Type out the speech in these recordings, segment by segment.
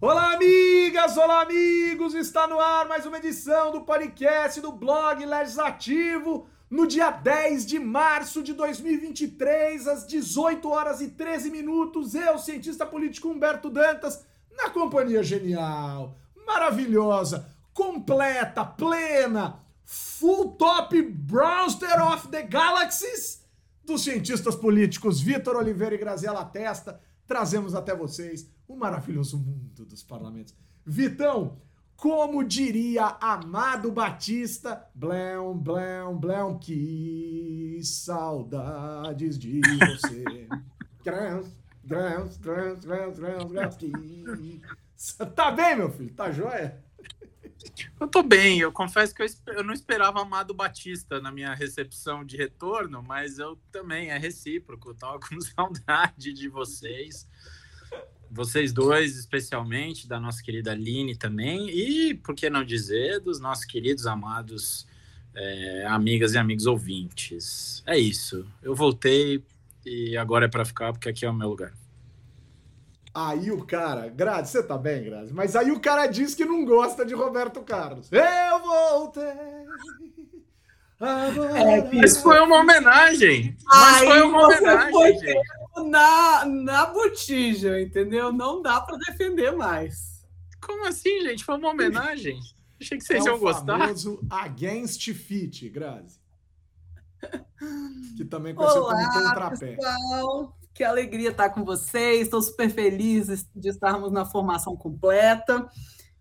Olá, amigas! Olá, amigos! Está no ar mais uma edição do podcast do blog Legislativo no dia 10 de março de 2023, às 18 horas e 13 minutos. Eu, cientista político Humberto Dantas, na companhia genial, maravilhosa, completa, plena, full top Browster of the Galaxies dos cientistas políticos Vitor Oliveira e Graziela Testa. Trazemos até vocês o maravilhoso mundo dos parlamentos. Vitão, como diria Amado Batista, blão, blão, blão, que saudades de você. grãos, grãos, grãos, grãos, grãos, grãos, que... Tá bem, meu filho? Tá joia? Eu tô bem, eu confesso que eu, eu, não esperava Amado Batista na minha recepção de retorno, mas eu também, é recíproco, eu tava com saudade de vocês vocês dois, especialmente, da nossa querida Aline também, e, por que não dizer, dos nossos queridos, amados é, amigas e amigos ouvintes. É isso. Eu voltei e agora é para ficar, porque aqui é o meu lugar. Aí o cara, Grazi, você tá bem, Grazi? Mas aí o cara diz que não gosta de Roberto Carlos. Eu voltei. É, mas foi uma homenagem. Mas foi uma homenagem. Foi na, na botija, entendeu? Não dá para defender mais. Como assim, gente? Foi uma homenagem. Achei que vocês é iam gostar. famoso Against Fit, Grazi. Que também conhecido Olá, como trapé. Pessoal. Que alegria estar com vocês. Estou super feliz de estarmos na formação completa.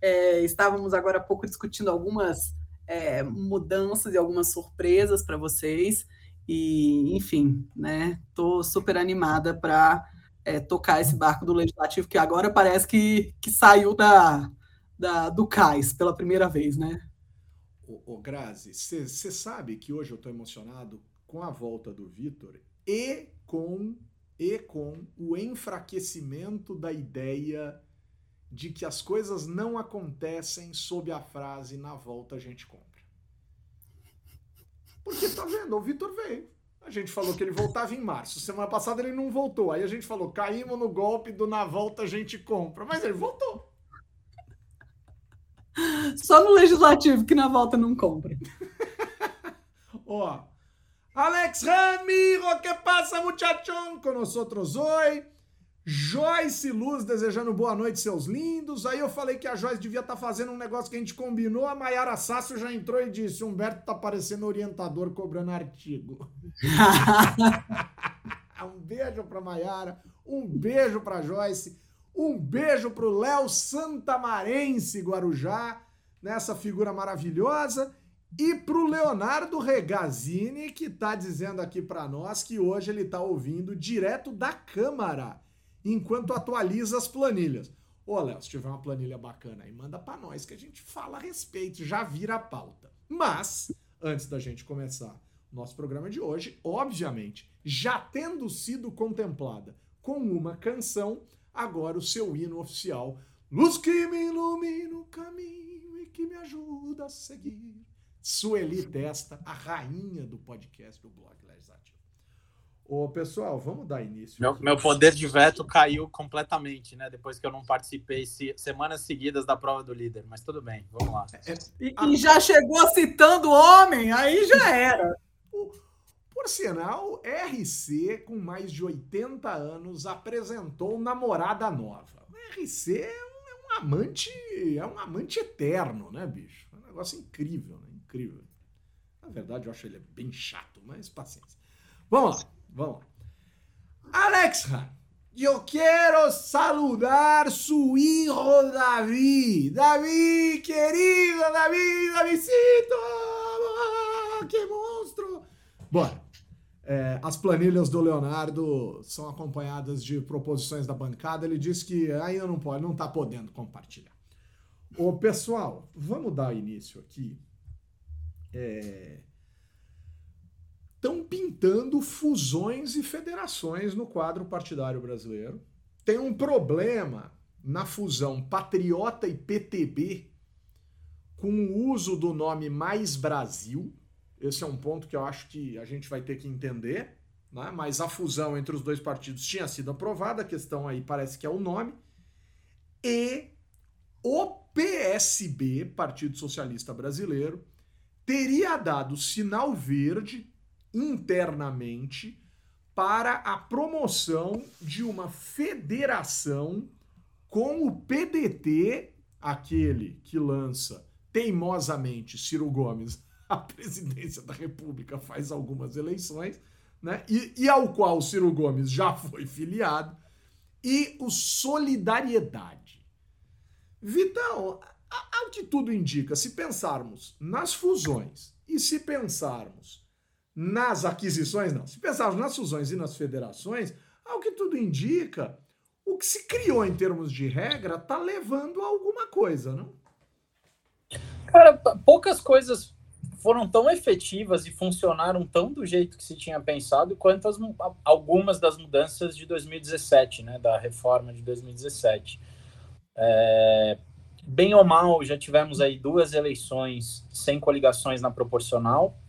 É, estávamos agora há pouco discutindo algumas é, mudanças e algumas surpresas para vocês. E, enfim, né? Estou super animada para é, tocar esse barco do legislativo, que agora parece que, que saiu da, da, do cais pela primeira vez, né? Ô, ô Grazi, você sabe que hoje eu estou emocionado com a volta do Vitor e com, e com o enfraquecimento da ideia de que as coisas não acontecem sob a frase na volta a gente compra. Porque tá vendo, o Vitor veio. A gente falou que ele voltava em março. Semana passada ele não voltou. Aí a gente falou, caímos no golpe do na volta a gente compra. Mas ele voltou. Só no legislativo que na volta não compra. Ó. Alex Ramiro, que passa, muchachón? Com nós outros hoje. Joyce Luz desejando boa noite, seus lindos. Aí eu falei que a Joyce devia estar tá fazendo um negócio que a gente combinou. A Maiara Sácio já entrou e disse: Humberto tá parecendo orientador cobrando artigo. um beijo pra Maiara, um beijo pra Joyce, um beijo pro Léo Santamarense Guarujá, nessa figura maravilhosa. E pro Leonardo Regazzini, que tá dizendo aqui para nós que hoje ele tá ouvindo direto da Câmara enquanto atualiza as planilhas. Ô, Léo, se tiver uma planilha bacana aí, manda para nós que a gente fala a respeito, já vira a pauta. Mas, antes da gente começar o nosso programa de hoje, obviamente, já tendo sido contemplada com uma canção, agora o seu hino oficial, Luz que me ilumina o caminho e que me ajuda a seguir. Sueli Testa, a rainha do podcast do blog Legislativo. Ô, pessoal, vamos dar início. Meu, meu, poder de veto caiu completamente, né? Depois que eu não participei se, semanas seguidas da prova do líder. Mas tudo bem, vamos lá. É, e, e, já chegou citando homem, aí já era. Por sinal, RC, com mais de 80 anos, apresentou namorada nova. O RC é um, é um amante, é um amante eterno, né, bicho? É um negócio incrível, né? Incrível. Na verdade, eu acho ele bem chato, mas paciência. Vamos lá. Vamos Alexa, yo quiero saludar su hijo David. David, querido David, Davidcito. Que monstro! Bora. É, as planilhas do Leonardo são acompanhadas de proposições da bancada. Ele disse que ainda não pode, não está podendo compartilhar. Ô, pessoal, vamos dar início aqui. É, estão pintando fusões e federações no quadro partidário brasileiro. Tem um problema na fusão Patriota e PTB com o uso do nome Mais Brasil. Esse é um ponto que eu acho que a gente vai ter que entender. Né? Mas a fusão entre os dois partidos tinha sido aprovada, a questão aí parece que é o nome. E o PSB, Partido Socialista Brasileiro, teria dado sinal verde internamente para a promoção de uma federação com o PDT, aquele que lança teimosamente Ciro Gomes à presidência da República faz algumas eleições, né? E, e ao qual Ciro Gomes já foi filiado, e o Solidariedade. Vitão, ao que tudo indica, se pensarmos nas fusões e se pensarmos nas aquisições, não, se pensarmos nas fusões e nas federações, ao que tudo indica, o que se criou em termos de regra está levando a alguma coisa, não? Cara, poucas coisas foram tão efetivas e funcionaram tão do jeito que se tinha pensado quanto as, algumas das mudanças de 2017, né, da reforma de 2017. É, bem ou mal, já tivemos aí duas eleições sem coligações na proporcional,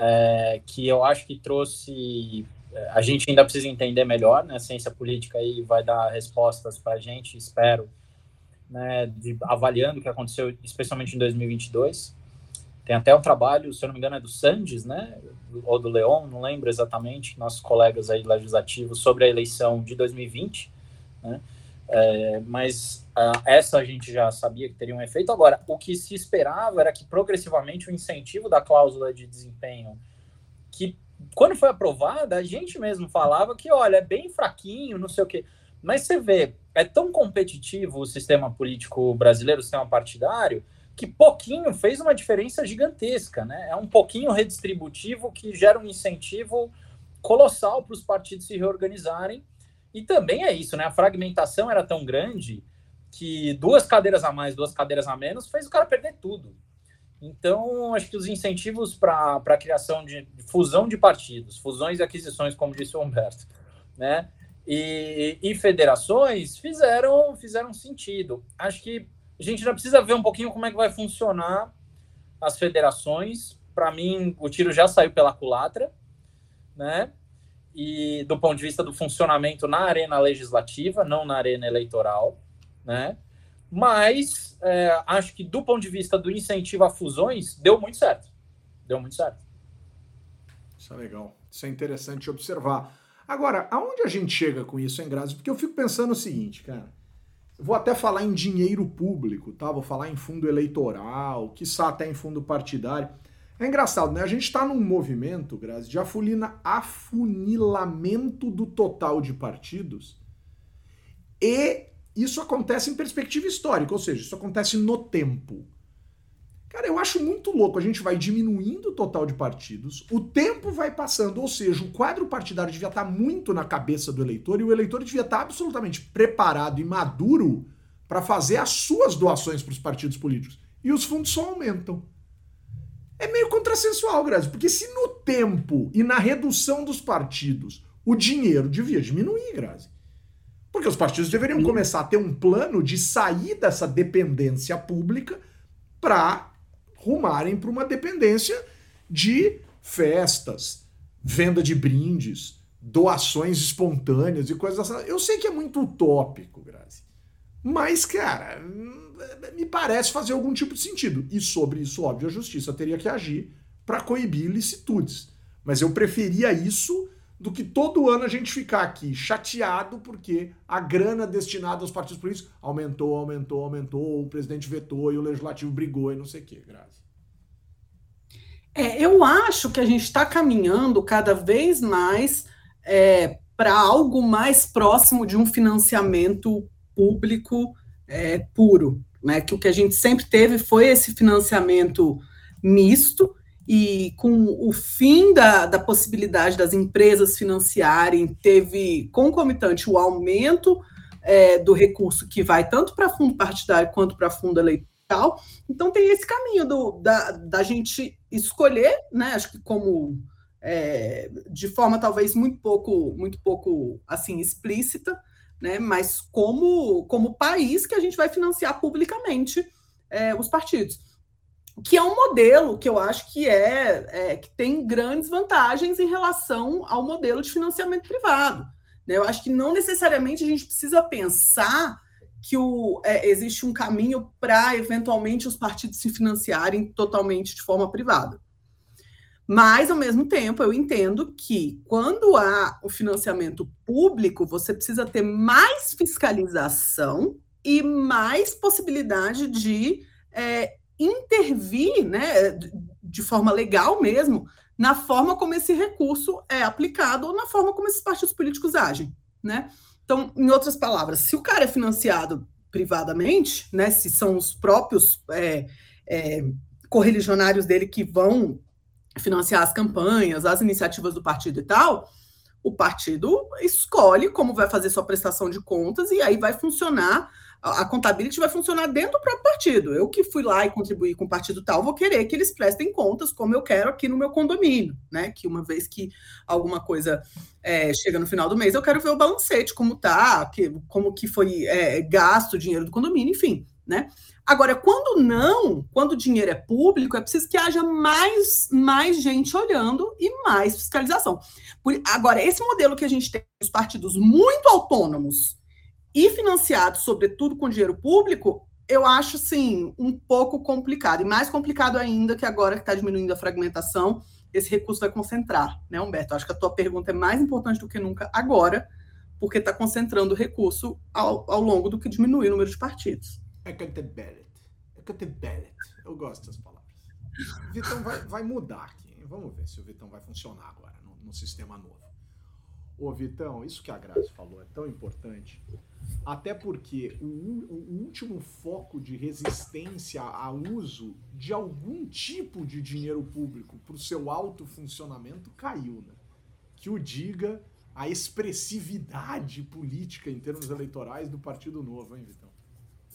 é, que eu acho que trouxe. É, a gente ainda precisa entender melhor, né? A ciência política aí vai dar respostas para a gente, espero, né, de, avaliando o que aconteceu, especialmente em 2022. Tem até um trabalho, se eu não me engano, é do Sandes, né? Ou do Leon, não lembro exatamente, nossos colegas aí legislativos, sobre a eleição de 2020, né? É, mas uh, essa a gente já sabia que teria um efeito. Agora, o que se esperava era que progressivamente o incentivo da cláusula de desempenho, que quando foi aprovada, a gente mesmo falava que, olha, é bem fraquinho, não sei o quê. Mas você vê, é tão competitivo o sistema político brasileiro, o sistema partidário, que pouquinho fez uma diferença gigantesca, né? É um pouquinho redistributivo que gera um incentivo colossal para os partidos se reorganizarem. E também é isso, né? A fragmentação era tão grande que duas cadeiras a mais, duas cadeiras a menos, fez o cara perder tudo. Então, acho que os incentivos para a criação de, de fusão de partidos, fusões e aquisições, como disse o Humberto, né? E, e, federações fizeram, fizeram sentido. Acho que a gente já precisa ver um pouquinho como é que vai funcionar as federações. Para mim, o tiro já saiu pela culatra, né? E do ponto de vista do funcionamento na arena legislativa, não na arena eleitoral, né? Mas é, acho que do ponto de vista do incentivo a fusões, deu muito certo. Deu muito certo. Isso é legal. Isso é interessante observar. Agora, aonde a gente chega com isso, hein, Grazi? Porque eu fico pensando o seguinte, cara. Vou até falar em dinheiro público, tá? Vou falar em fundo eleitoral, quiçá até em fundo partidário. É engraçado, né? A gente está num movimento, Grazi, de afulina, afunilamento do total de partidos e isso acontece em perspectiva histórica, ou seja, isso acontece no tempo. Cara, eu acho muito louco. A gente vai diminuindo o total de partidos, o tempo vai passando, ou seja, o quadro partidário devia estar muito na cabeça do eleitor e o eleitor devia estar absolutamente preparado e maduro para fazer as suas doações para os partidos políticos. E os fundos só aumentam. É meio contrassensual, Grazi, porque se no tempo e na redução dos partidos o dinheiro devia diminuir, Grazi. Porque os partidos deveriam começar a ter um plano de sair dessa dependência pública para rumarem para uma dependência de festas, venda de brindes, doações espontâneas e coisas assim. Eu sei que é muito utópico, Grazi. Mas, cara, me parece fazer algum tipo de sentido. E sobre isso, óbvio, a justiça teria que agir para coibir ilicitudes. Mas eu preferia isso do que todo ano a gente ficar aqui chateado porque a grana destinada aos partidos políticos aumentou, aumentou, aumentou, o presidente vetou e o legislativo brigou e não sei o quê, Grazi. É, eu acho que a gente está caminhando cada vez mais é, para algo mais próximo de um financiamento público é, puro, né? Que o que a gente sempre teve foi esse financiamento misto, e com o fim da, da possibilidade das empresas financiarem, teve concomitante o aumento é, do recurso que vai tanto para fundo partidário quanto para fundo eleitoral. Então tem esse caminho do, da, da gente escolher, né? Acho que como é, de forma talvez muito pouco, muito pouco assim explícita, né? Mas como como país que a gente vai financiar publicamente é, os partidos que é um modelo que eu acho que é, é, que tem grandes vantagens em relação ao modelo de financiamento privado. Né? Eu acho que não necessariamente a gente precisa pensar que o, é, existe um caminho para, eventualmente, os partidos se financiarem totalmente de forma privada. Mas, ao mesmo tempo, eu entendo que quando há o financiamento público, você precisa ter mais fiscalização e mais possibilidade de é, intervir, né, de forma legal mesmo, na forma como esse recurso é aplicado ou na forma como esses partidos políticos agem, né? Então, em outras palavras, se o cara é financiado privadamente, né, se são os próprios é, é, correligionários dele que vão financiar as campanhas, as iniciativas do partido e tal, o partido escolhe como vai fazer sua prestação de contas e aí vai funcionar a, contabilidade vai funcionar dentro do próprio partido. Eu que fui lá e contribuí com o partido tal, vou querer que eles prestem contas como eu quero aqui no meu condomínio, né? Que uma vez que alguma coisa é, chega no final do mês, eu quero ver o balancete, como tá, que, como que foi é, gasto o dinheiro do condomínio, enfim, né? Agora, quando não, quando o dinheiro é público, é preciso que haja mais, mais gente olhando e mais fiscalização. Por, agora, esse modelo que a gente tem, os partidos muito autônomos, e financiado, sobretudo com dinheiro público, eu acho, sim, um pouco complicado. E mais complicado ainda que agora que está diminuindo a fragmentação, esse recurso vai concentrar, né, Humberto? Acho que a tua pergunta é mais importante do que nunca agora, porque está concentrando o recurso ao, ao longo do que diminuir o número de partidos. Accountability. Accountability. Eu gosto dessas palavras. O Vitão vai, vai mudar aqui. Vamos ver se o Vitão vai funcionar agora no, no sistema novo. Ô, Vitão, isso que a Grazi falou é tão importante. Até porque o, o, último foco de resistência ao uso de algum tipo de dinheiro público para o seu alto funcionamento caiu. Né? Que o diga a expressividade política em termos eleitorais do Partido Novo, hein, Vitão?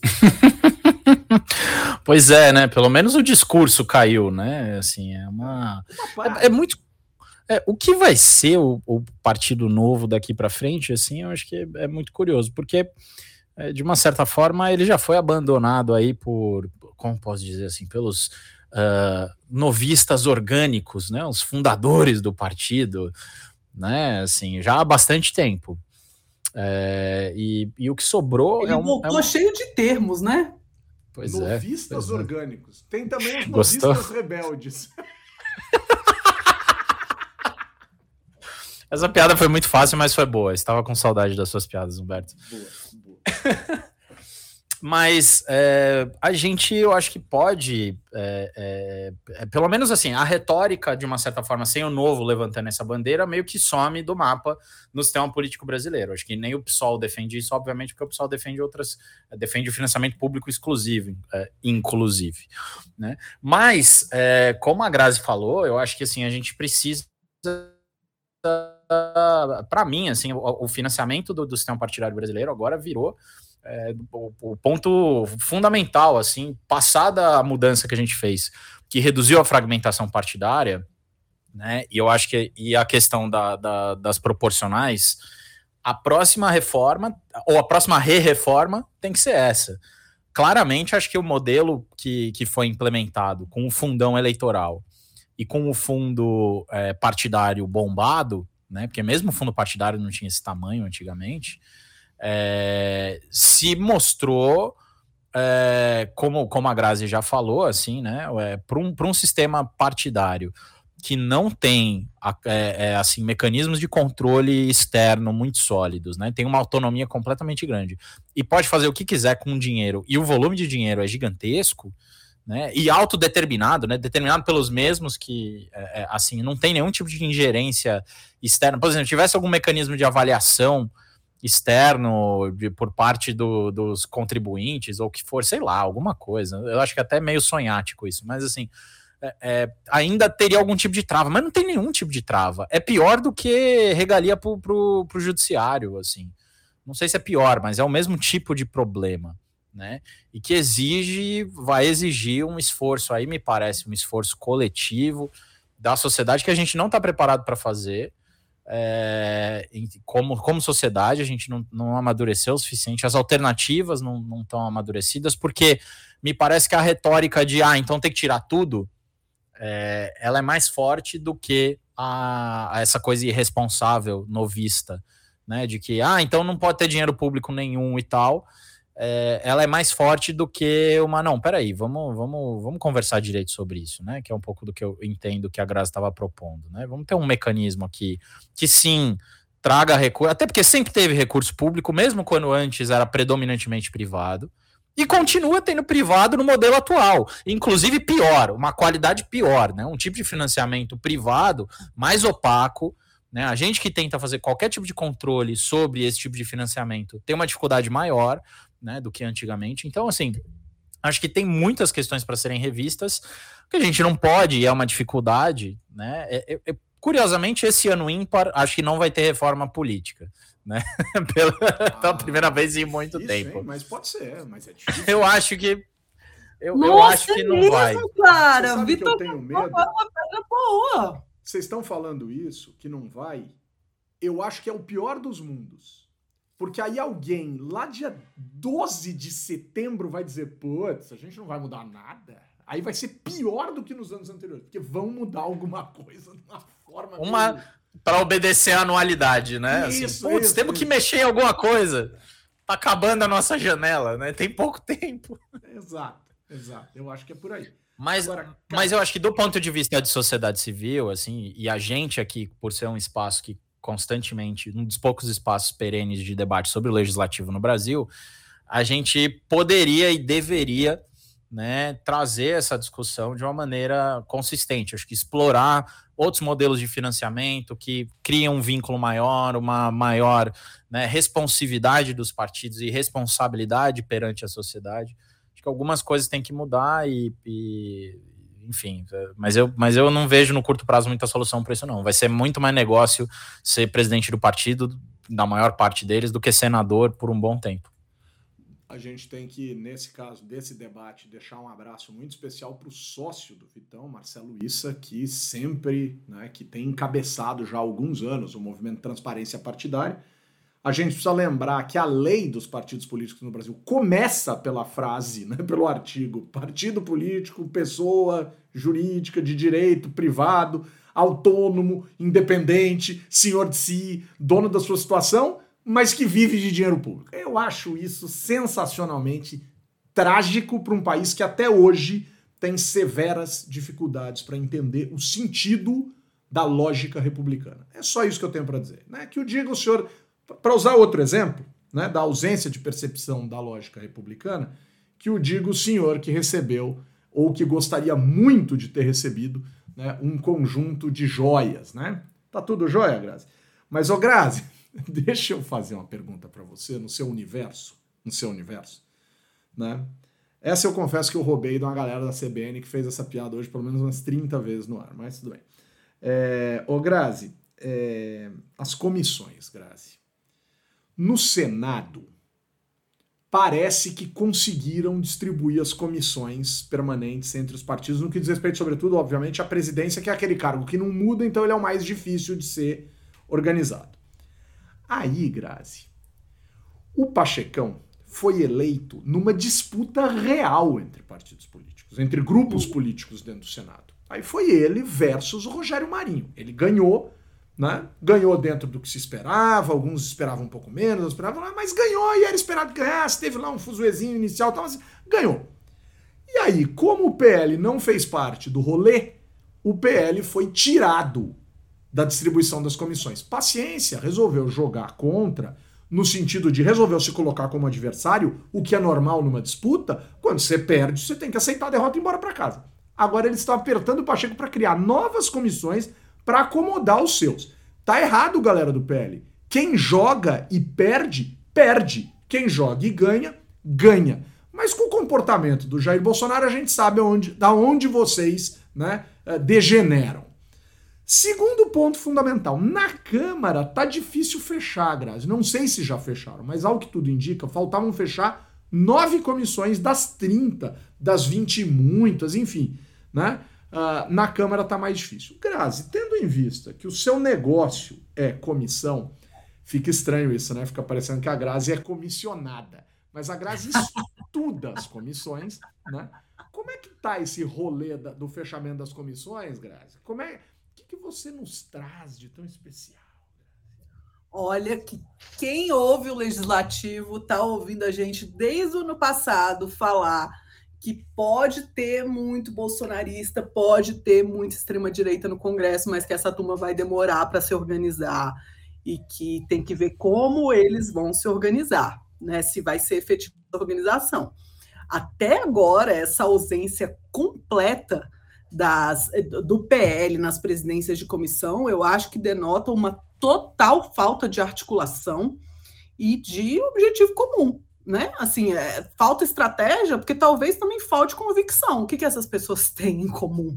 pois é, né? Pelo menos o discurso caiu, né? Assim, é uma. uma é, é muito é, o que vai ser o, o Partido Novo daqui para frente, assim, eu acho que é, é muito curioso, porque é, de uma certa forma ele já foi abandonado aí por, como posso dizer assim, pelos uh, novistas orgânicos, né, os fundadores do partido, né, assim, já há bastante tempo. É, e, e, o que sobrou ele é um. Voltou é um... cheio de termos, né? Pois novistas é, pois orgânicos. Tem também os novistas rebeldes. Essa piada foi muito fácil, mas foi boa. Estava com saudade das suas piadas, Humberto. Boa, boa. mas é, a gente, eu acho que pode, é, é, é, pelo menos assim, a retórica, de uma certa forma, sem o novo levantando essa bandeira, meio que some do mapa no sistema político brasileiro. Acho que nem o PSOL defende isso, obviamente, porque o PSOL defende outras, defende o financiamento público exclusivo, é, inclusive. Né? Mas, é, como a Grazi falou, eu acho que assim, a gente precisa para mim, assim, o, o financiamento do, do, sistema partidário brasileiro agora virou é, o, o, ponto fundamental, assim, passada a mudança que a gente fez, que reduziu a fragmentação partidária, né, e eu acho que e a questão da, da, das proporcionais, a próxima reforma, ou a próxima re-reforma, tem que ser essa. Claramente, acho que o modelo que, que foi implementado com o fundão eleitoral e com o fundo é, partidário bombado, né? Porque mesmo o fundo partidário não tinha esse tamanho antigamente, é, se mostrou é, como, como a Grazi já falou, assim, né? É, para um, um sistema partidário que não tem é, é, assim mecanismos de controle externo muito sólidos, né? Tem uma autonomia completamente grande e pode fazer o que quiser com o dinheiro e o volume de dinheiro é gigantesco né? E autodeterminado, né? Determinado pelos mesmos que, é, é, assim, não tem nenhum tipo de ingerência externa. Por exemplo, tivesse algum mecanismo de avaliação externo de, por parte do, dos contribuintes ou que for, sei lá, alguma coisa. Eu acho que é até meio sonhático isso, mas assim. É, é, ainda teria algum tipo de trava, mas não tem nenhum tipo de trava. É pior do que regalia para o judiciário, assim. Não sei se é pior, mas é o mesmo tipo de problema né? E que exige, vai exigir um esforço aí, me parece, um esforço coletivo da sociedade que a gente não está preparado para fazer. É, como, como sociedade, a gente não, não amadureceu o suficiente, as alternativas não estão amadurecidas, porque me parece que a retórica de ah, então tem que tirar tudo, é, ela é mais forte do que a, a essa coisa irresponsável, novista, né? De que ah, então não pode ter dinheiro público nenhum e tal é, ela é mais forte do que uma. Não, peraí, vamos, vamos, vamos conversar direito sobre isso, né? Que é um pouco do que eu entendo que a Graça estava propondo, né? Vamos ter um mecanismo aqui que sim traga recurso, até porque sempre teve recurso público, mesmo quando antes era predominantemente privado, e continua tendo privado no modelo atual, inclusive pior, uma qualidade pior, né? Um tipo de financiamento privado mais opaco. Né? A gente que tenta fazer qualquer tipo de controle sobre esse tipo de financiamento tem uma dificuldade maior, né, do que antigamente. Então, assim, acho que tem muitas questões para serem revistas, que a gente não pode, e é uma dificuldade, né? É, é, é, curiosamente, esse ano ímpar, acho que não vai ter reforma política. Né? pela, ah, pela primeira vez em muito isso, tempo. Hein? Mas pode ser, mas é difícil. Eu acho que. Eu, Nossa, eu acho que não mesmo, vai. Cara, Vitor, eu tenho medo. Boa. Vocês estão falando isso, que não vai. Eu acho que é o pior dos mundos porque aí alguém lá dia 12 de setembro vai dizer, putz, a gente não vai mudar nada. Aí vai ser pior do que nos anos anteriores, porque vão mudar alguma coisa de uma forma. Uma. Para obedecer a anualidade, né? Assim, isso, assim, putz, isso, temos isso. que mexer em alguma coisa. Tá acabando a nossa janela, né? Tem pouco tempo. Exato, exato. Eu acho que é por aí. Mas, Agora, cara... mas eu acho que do ponto de vista de sociedade civil, assim, e a gente aqui, por ser um espaço que constantemente, um dos poucos espaços perenes de debate sobre o legislativo no Brasil, a gente poderia e deveria né, trazer essa discussão de uma maneira consistente. Acho que explorar outros modelos de financiamento que criam um vínculo maior, uma maior né, responsividade dos partidos e responsabilidade perante a sociedade. Acho que algumas coisas têm que mudar e, e enfim, é, mas eu, mas eu não vejo no curto prazo muita solução para isso, não. Vai ser muito mais negócio ser presidente do partido, da maior parte deles, do que senador por um bom tempo. A gente tem que, nesse caso desse debate, deixar um abraço muito especial para o sócio do Vitão, Marcelo Issa, que sempre, né, que tem encabeçado já há alguns anos o movimento Transparência Partidária a gente precisa lembrar que a lei dos partidos políticos no Brasil começa pela frase, né, pelo artigo: partido político, pessoa jurídica de direito privado, autônomo, independente, senhor de si, dono da sua situação, mas que vive de dinheiro público. Eu acho isso sensacionalmente trágico para um país que até hoje tem severas dificuldades para entender o sentido da lógica republicana. É só isso que eu tenho para dizer. Né? Que o diga o senhor para usar outro exemplo, né, da ausência de percepção da lógica republicana, que o diga o senhor que recebeu ou que gostaria muito de ter recebido né, um conjunto de joias, né? Tá tudo jóia, Grazi? Mas, ô Grazi, deixa eu fazer uma pergunta para você no seu universo, no seu universo, né? Essa eu confesso que eu roubei de uma galera da CBN que fez essa piada hoje pelo menos umas 30 vezes no ar, mas tudo bem. É, ô Grazi, é, as comissões, Grazi. No Senado, parece que conseguiram distribuir as comissões permanentes entre os partidos, no que diz respeito, sobretudo, obviamente, à presidência, que é aquele cargo que não muda, então ele é o mais difícil de ser organizado. Aí, Grazi, o Pachecão foi eleito numa disputa real entre partidos políticos, entre grupos políticos dentro do Senado. Aí foi ele versus o Rogério Marinho. Ele ganhou né? Ganhou dentro do que se esperava, alguns esperavam um pouco menos, esperavam lá, mas ganhou e era esperado que ganhasse. Teve lá um fuzuezinho inicial, tal, mas ganhou. E aí, como o PL não fez parte do rolê, o PL foi tirado da distribuição das comissões. Paciência, resolveu jogar contra, no sentido de resolveu se colocar como adversário, o que é normal numa disputa. Quando você perde, você tem que aceitar a derrota e ir embora para casa. Agora eles estão apertando o Pacheco para criar novas comissões para acomodar os seus. Tá errado, galera do PL. Quem joga e perde, perde. Quem joga e ganha, ganha. Mas com o comportamento do Jair Bolsonaro, a gente sabe onde, da onde vocês né, eh, degeneram. Segundo ponto fundamental, na Câmara tá difícil fechar, Grazi. Não sei se já fecharam, mas ao que tudo indica, faltavam fechar nove comissões das 30, das 20 e muitas, enfim, né? Uh, na Câmara está mais difícil. Grazi, tendo em vista que o seu negócio é comissão, fica estranho isso, né? Fica parecendo que a Grazi é comissionada. Mas a Grazi estuda as comissões, né? Como é que tá esse rolê da, do fechamento das comissões, Grazi? Como é, que, que você nos traz de tão especial? Olha que quem ouve o legislativo está ouvindo a gente desde o ano passado falar que pode ter muito bolsonarista, pode ter muita extrema-direita no Congresso, mas que essa turma vai demorar para se organizar e que tem que ver como eles vão se organizar, né? Se vai ser efetiva a organização. Até agora, essa ausência completa das, do PL nas presidências de comissão, eu acho que denota uma total falta de articulação e de objetivo comum né? Assim, é, falta estratégia, porque talvez também falte convicção. O que, que essas pessoas têm em comum?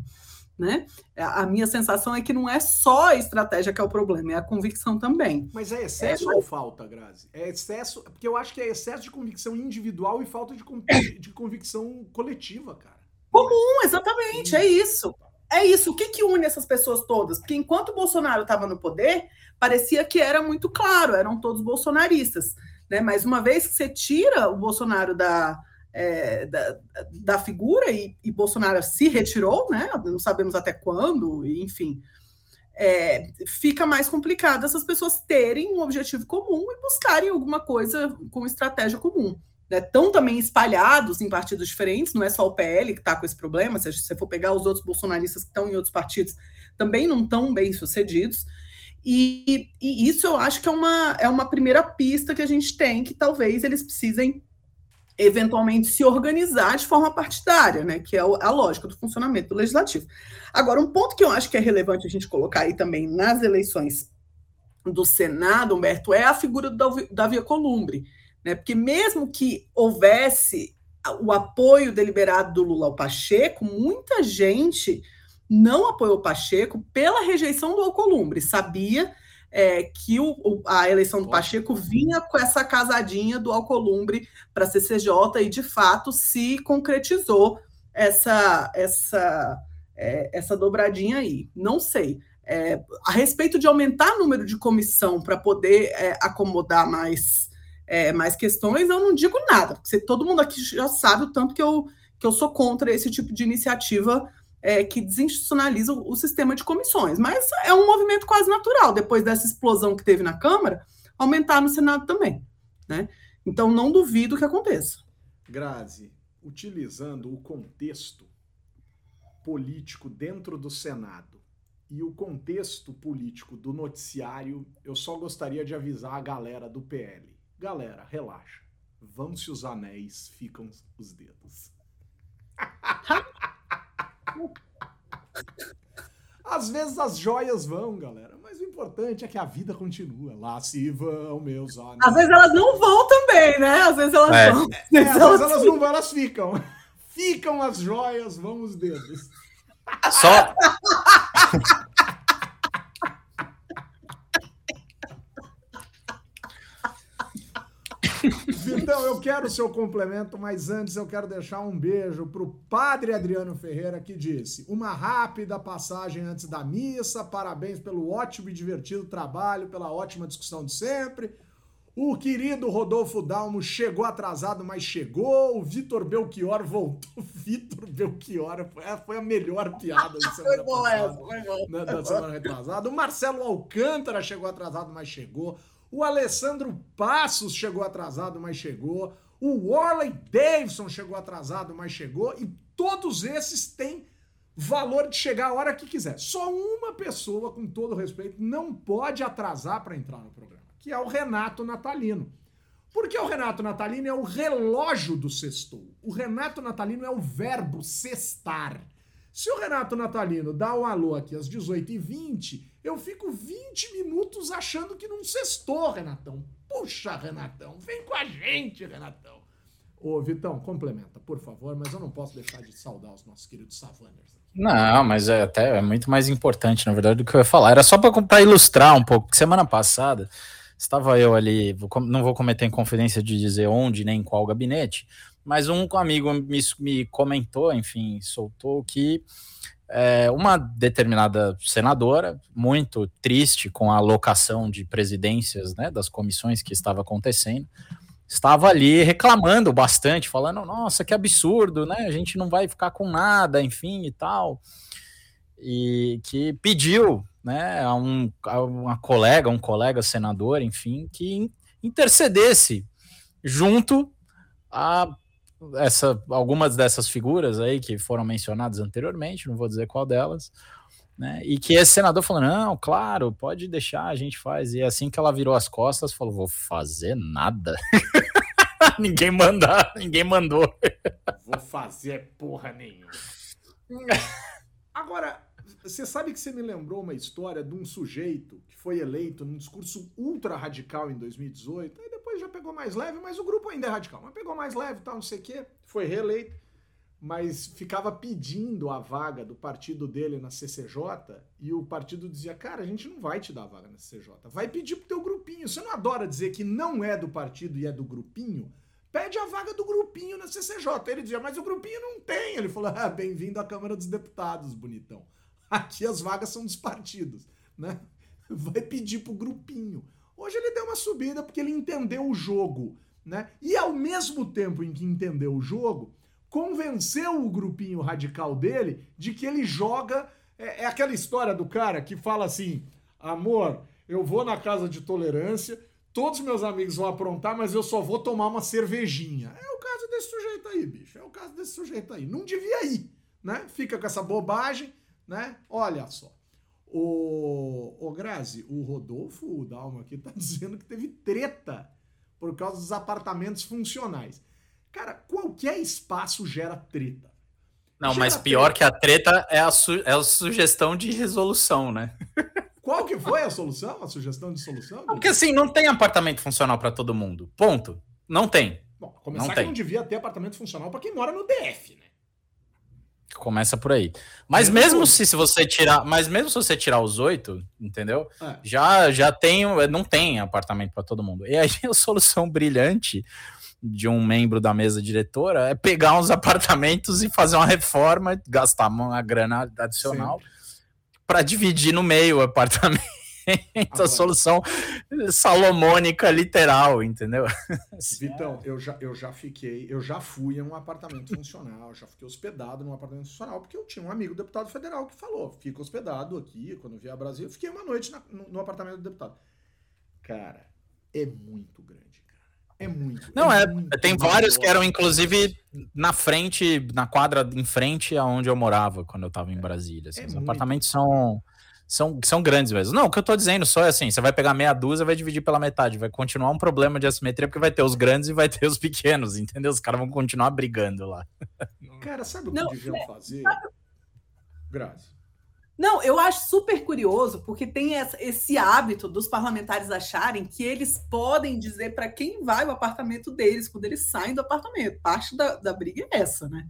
Né? É, a minha sensação é que não é só a estratégia que é o problema, é a convicção também. Mas é excesso é, ou falta, Grazi? É excesso, porque eu acho que é excesso de convicção individual e falta de, de convicção coletiva, cara. Comum, exatamente, é isso. É isso. O que, que une essas pessoas todas? Porque enquanto o Bolsonaro estava no poder, parecia que era muito claro, eram todos bolsonaristas. Né? Mas uma vez que você tira o Bolsonaro da, é, da, da, figura e, e, Bolsonaro se retirou, né? não sabemos até quando, enfim, é, fica mais complicado essas pessoas terem um objetivo comum e buscarem alguma coisa com estratégia comum. Né? também espalhados em partidos diferentes, não é só o PL que está com esse problema, se você for pegar os outros bolsonaristas que estão em outros partidos, também não estão bem sucedidos. E, e, isso eu acho que é uma, é uma primeira pista que a gente tem, que talvez eles precisem eventualmente se organizar de forma partidária, né? Que é a lógica do funcionamento do legislativo. Agora, um ponto que eu acho que é relevante a gente colocar aí também nas eleições do Senado, Humberto, é a figura do Davi Columbre, né? Porque mesmo que houvesse o apoio deliberado do Lula ao Pacheco, muita gente não apoiou o Pacheco pela rejeição do Alcolumbre. Sabia é, que o, a eleição do Pacheco vinha com essa casadinha do Alcolumbre para a CCJ e, de fato, se concretizou essa, essa, é, essa dobradinha aí. Não sei. É, a respeito de aumentar o número de comissão para poder é, acomodar mais, é, mais questões, eu não digo nada, porque todo mundo aqui já sabe o tanto que eu, que eu sou contra esse tipo de iniciativa é, que desinstitucionaliza o, o, sistema de comissões. Mas é um movimento quase natural, depois dessa explosão que teve na Câmara, aumentar no Senado também. Né? Então, não duvido que aconteça. Grazi, utilizando o contexto político dentro do Senado e o contexto político do noticiário, eu só gostaria de avisar a galera do PL. Galera, relaxa. Vão-se os anéis, ficam os dedos. Às vezes as joias vão, galera, mas o importante é que a vida continua. Lá se vão, meus amigos. Às vezes elas não vão também, né? Às vezes elas é. vão. É, às vezes elas não vão, elas ficam. Ficam as joias, vão os dedos. Só. Vitão, eu quero o seu complemento, mas antes eu quero deixar um beijo para o padre Adriano Ferreira, que disse: Uma rápida passagem antes da missa, parabéns pelo ótimo e divertido trabalho, pela ótima discussão de sempre. O querido Rodolfo Dalmo chegou atrasado, mas chegou. O Vitor Belchior voltou. Vitor Belchior foi, a melhor piada da semana foi passada. Foi bom. Da, da semana retrasada. O Marcelo Alcântara chegou atrasado, mas chegou. O Alessandro Passos chegou atrasado, mas chegou. O Warley Davidson chegou atrasado, mas chegou. E todos esses têm valor de chegar a hora que quiser. Só uma pessoa, com todo respeito, não pode atrasar para entrar no programa, que é o Renato Natalino. Porque o Renato Natalino é o relógio do sextou. O Renato Natalino é o verbo sextar. Se o Renato Natalino dá o alô aqui às 18h20, eu fico 20 minutos achando que não sextou, Renatão. Puxa, Renatão, vem com a gente, Renatão. Ô, Vitão, complementa, por favor, mas eu não posso deixar de saudar os nossos queridos Savanners. Não, mas é até é muito mais importante, na verdade, do que eu ia falar. Era só para ilustrar um pouco, semana passada estava eu ali, não vou cometer inconfidência de dizer onde nem em qual gabinete, mas um amigo me, me comentou, enfim, soltou que é, uma determinada senadora, muito triste com a alocação de presidências né, das comissões que estava acontecendo, estava ali reclamando bastante, falando: nossa, que absurdo, né? A gente não vai ficar com nada, enfim e tal. E que pediu né, a, um, a uma colega, um colega senador, enfim, que intercedesse junto a essa, algumas dessas figuras aí que foram mencionadas anteriormente, não vou dizer qual delas, né? E que esse senador falou: não, claro, pode deixar, a gente faz. E assim que ela virou as costas, falou: vou fazer nada. ninguém mandar, ninguém mandou. Vou fazer porra nenhuma. Agora, você sabe que você me lembrou uma história de um sujeito que foi eleito num discurso ultra radical em 2018, aí depois já pegou mais leve, mas o grupo ainda é radical, mas pegou mais leve tal, não sei o quê, foi reeleito, mas ficava pedindo a vaga do partido dele na CCJ e o partido dizia, cara, a gente não vai te dar a vaga na CCJ, vai pedir pro teu grupinho, você não adora dizer que não é do partido e é do grupinho? Pede a vaga do grupinho na CCJ. Ele dizia, mas o grupinho não tem. Ele falou, ah, bem-vindo à Câmara dos Deputados, bonitão. Aqui as vagas são dos partidos, né? Vai pedir pro grupinho. Hoje ele deu uma subida porque ele entendeu o jogo, né? E ao mesmo tempo em que entendeu o jogo, convenceu o grupinho radical dele de que ele joga. É, é aquela história do cara que fala assim: amor, eu vou na casa de tolerância, todos meus amigos vão aprontar, mas eu só vou tomar uma cervejinha. É o caso desse sujeito aí, bicho. É o caso desse sujeito aí. Não devia ir, né? Fica com essa bobagem né? Olha só. O, o Grazi, o Rodolfo o Dalma aqui tá dizendo que teve treta por causa dos apartamentos funcionais. Cara, qualquer espaço gera treta. Não, gera mas pior treta. que a treta é a, su é a sugestão de resolução, né? Qual que foi a solução? A sugestão de solução? Porque assim, não tem apartamento funcional para todo mundo. Ponto. Não tem. Bom, começar não que tem. não devia ter apartamento funcional para quem mora no DF, né? Começa por aí. Mas mesmo se, se você tirar, mas mesmo se você tirar os oito, entendeu? É. Já já tem, não tem apartamento para todo mundo. E aí a solução brilhante de um membro da mesa diretora é pegar uns apartamentos e fazer uma reforma, gastar uma grana adicional para dividir no meio o apartamento. Agora, a solução salomônica literal, entendeu? Vitão, eu já, eu já fiquei, eu já fui em um apartamento funcional, já fiquei hospedado num apartamento funcional, porque eu tinha um amigo deputado federal que falou: fica hospedado aqui, quando vier a Brasil. Eu fiquei uma noite na, no, no, apartamento do deputado. Cara, é muito grande, cara. É muito. Não, é, é muito tem vários que eram, inclusive, na frente, na quadra em frente aonde eu morava quando eu tava em Brasília. Assim, é os muito... apartamentos são são, são grandes mesmo. Não, o que eu tô dizendo só é assim: você vai pegar meia dúzia vai dividir pela metade. Vai continuar um problema de assimetria, porque vai ter os grandes e vai ter os pequenos, entendeu? Os caras vão continuar brigando lá. Cara, sabe o que deviam é, fazer? Graças. Não, eu acho super curioso, porque tem esse hábito dos parlamentares acharem que eles podem dizer para quem vai o apartamento deles quando eles saem do apartamento. Parte da, da briga é essa, né?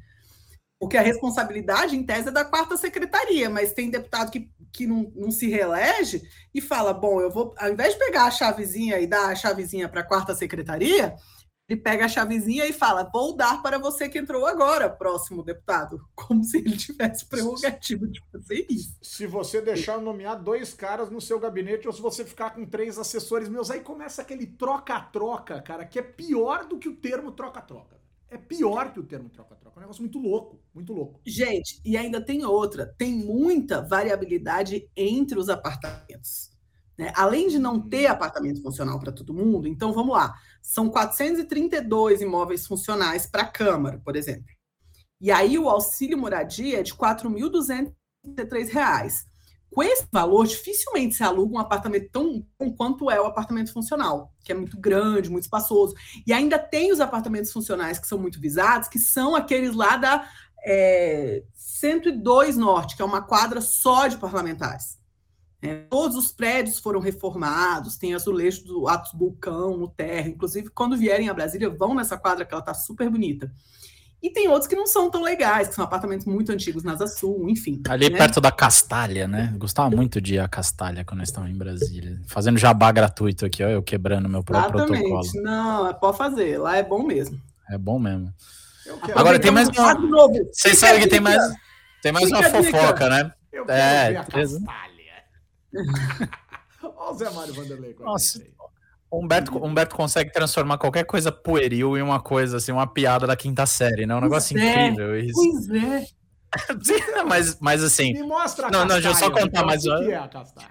Porque a responsabilidade, em tese, é da quarta secretaria, mas tem deputado que, que não, não se reelege e fala: bom, eu vou, ao invés de pegar a chavezinha e dar a chavezinha para a quarta secretaria, ele pega a chavezinha e fala: vou dar para você que entrou agora, próximo deputado. Como se ele tivesse prerrogativa de fazer isso. Se você deixar nomear dois caras no seu gabinete ou se você ficar com três assessores meus, aí começa aquele troca-troca, cara, que é pior do que o termo troca-troca é pior que o termo troca-troca. É um negócio muito louco, muito louco. Gente, e ainda tem outra: tem muita variabilidade entre os apartamentos. Né? Além de não ter hum. apartamento funcional para todo mundo, então vamos lá. São 432 imóveis funcionais para a Câmara, por exemplo. E aí o auxílio moradia é de R$ 4.233 com esse valor, dificilmente se aluga um apartamento tão bom quanto é o apartamento funcional, que é muito grande, muito espaçoso. E ainda tem os apartamentos funcionais que são muito visados, que são aqueles lá da é, 102 Norte, que é uma quadra só de parlamentares. É, todos os prédios foram reformados, tem azulejo do Atos Vulcão no terra. Inclusive, quando vierem a Brasília, vão nessa quadra que ela está super bonita. E tem outros que não são tão legais, que são apartamentos muito antigos na Asa Sul, enfim. Ali né? perto da Castalha, né? Gostava muito de ir a Castalha quando nós estávamos em Brasília. Fazendo jabá gratuito aqui, ó, eu quebrando meu próprio Exatamente. protocolo. Não, é, pode fazer, lá é bom mesmo. É bom mesmo. Agora tem mais uma. Vocês sabem que tem mais, tem mais uma fofoca, né? Eu quero é, ver a Castalha. Olha o Zé Mário Vanderlei. Nossa. Humberto, Humberto consegue transformar qualquer coisa pueril em uma coisa, assim, uma piada da quinta série, né? Um negócio é, incrível. Isso. Pois é. mas, mas assim. Me mostra a Não, não, deixa eu só contar então, mais uma- que é a castanha?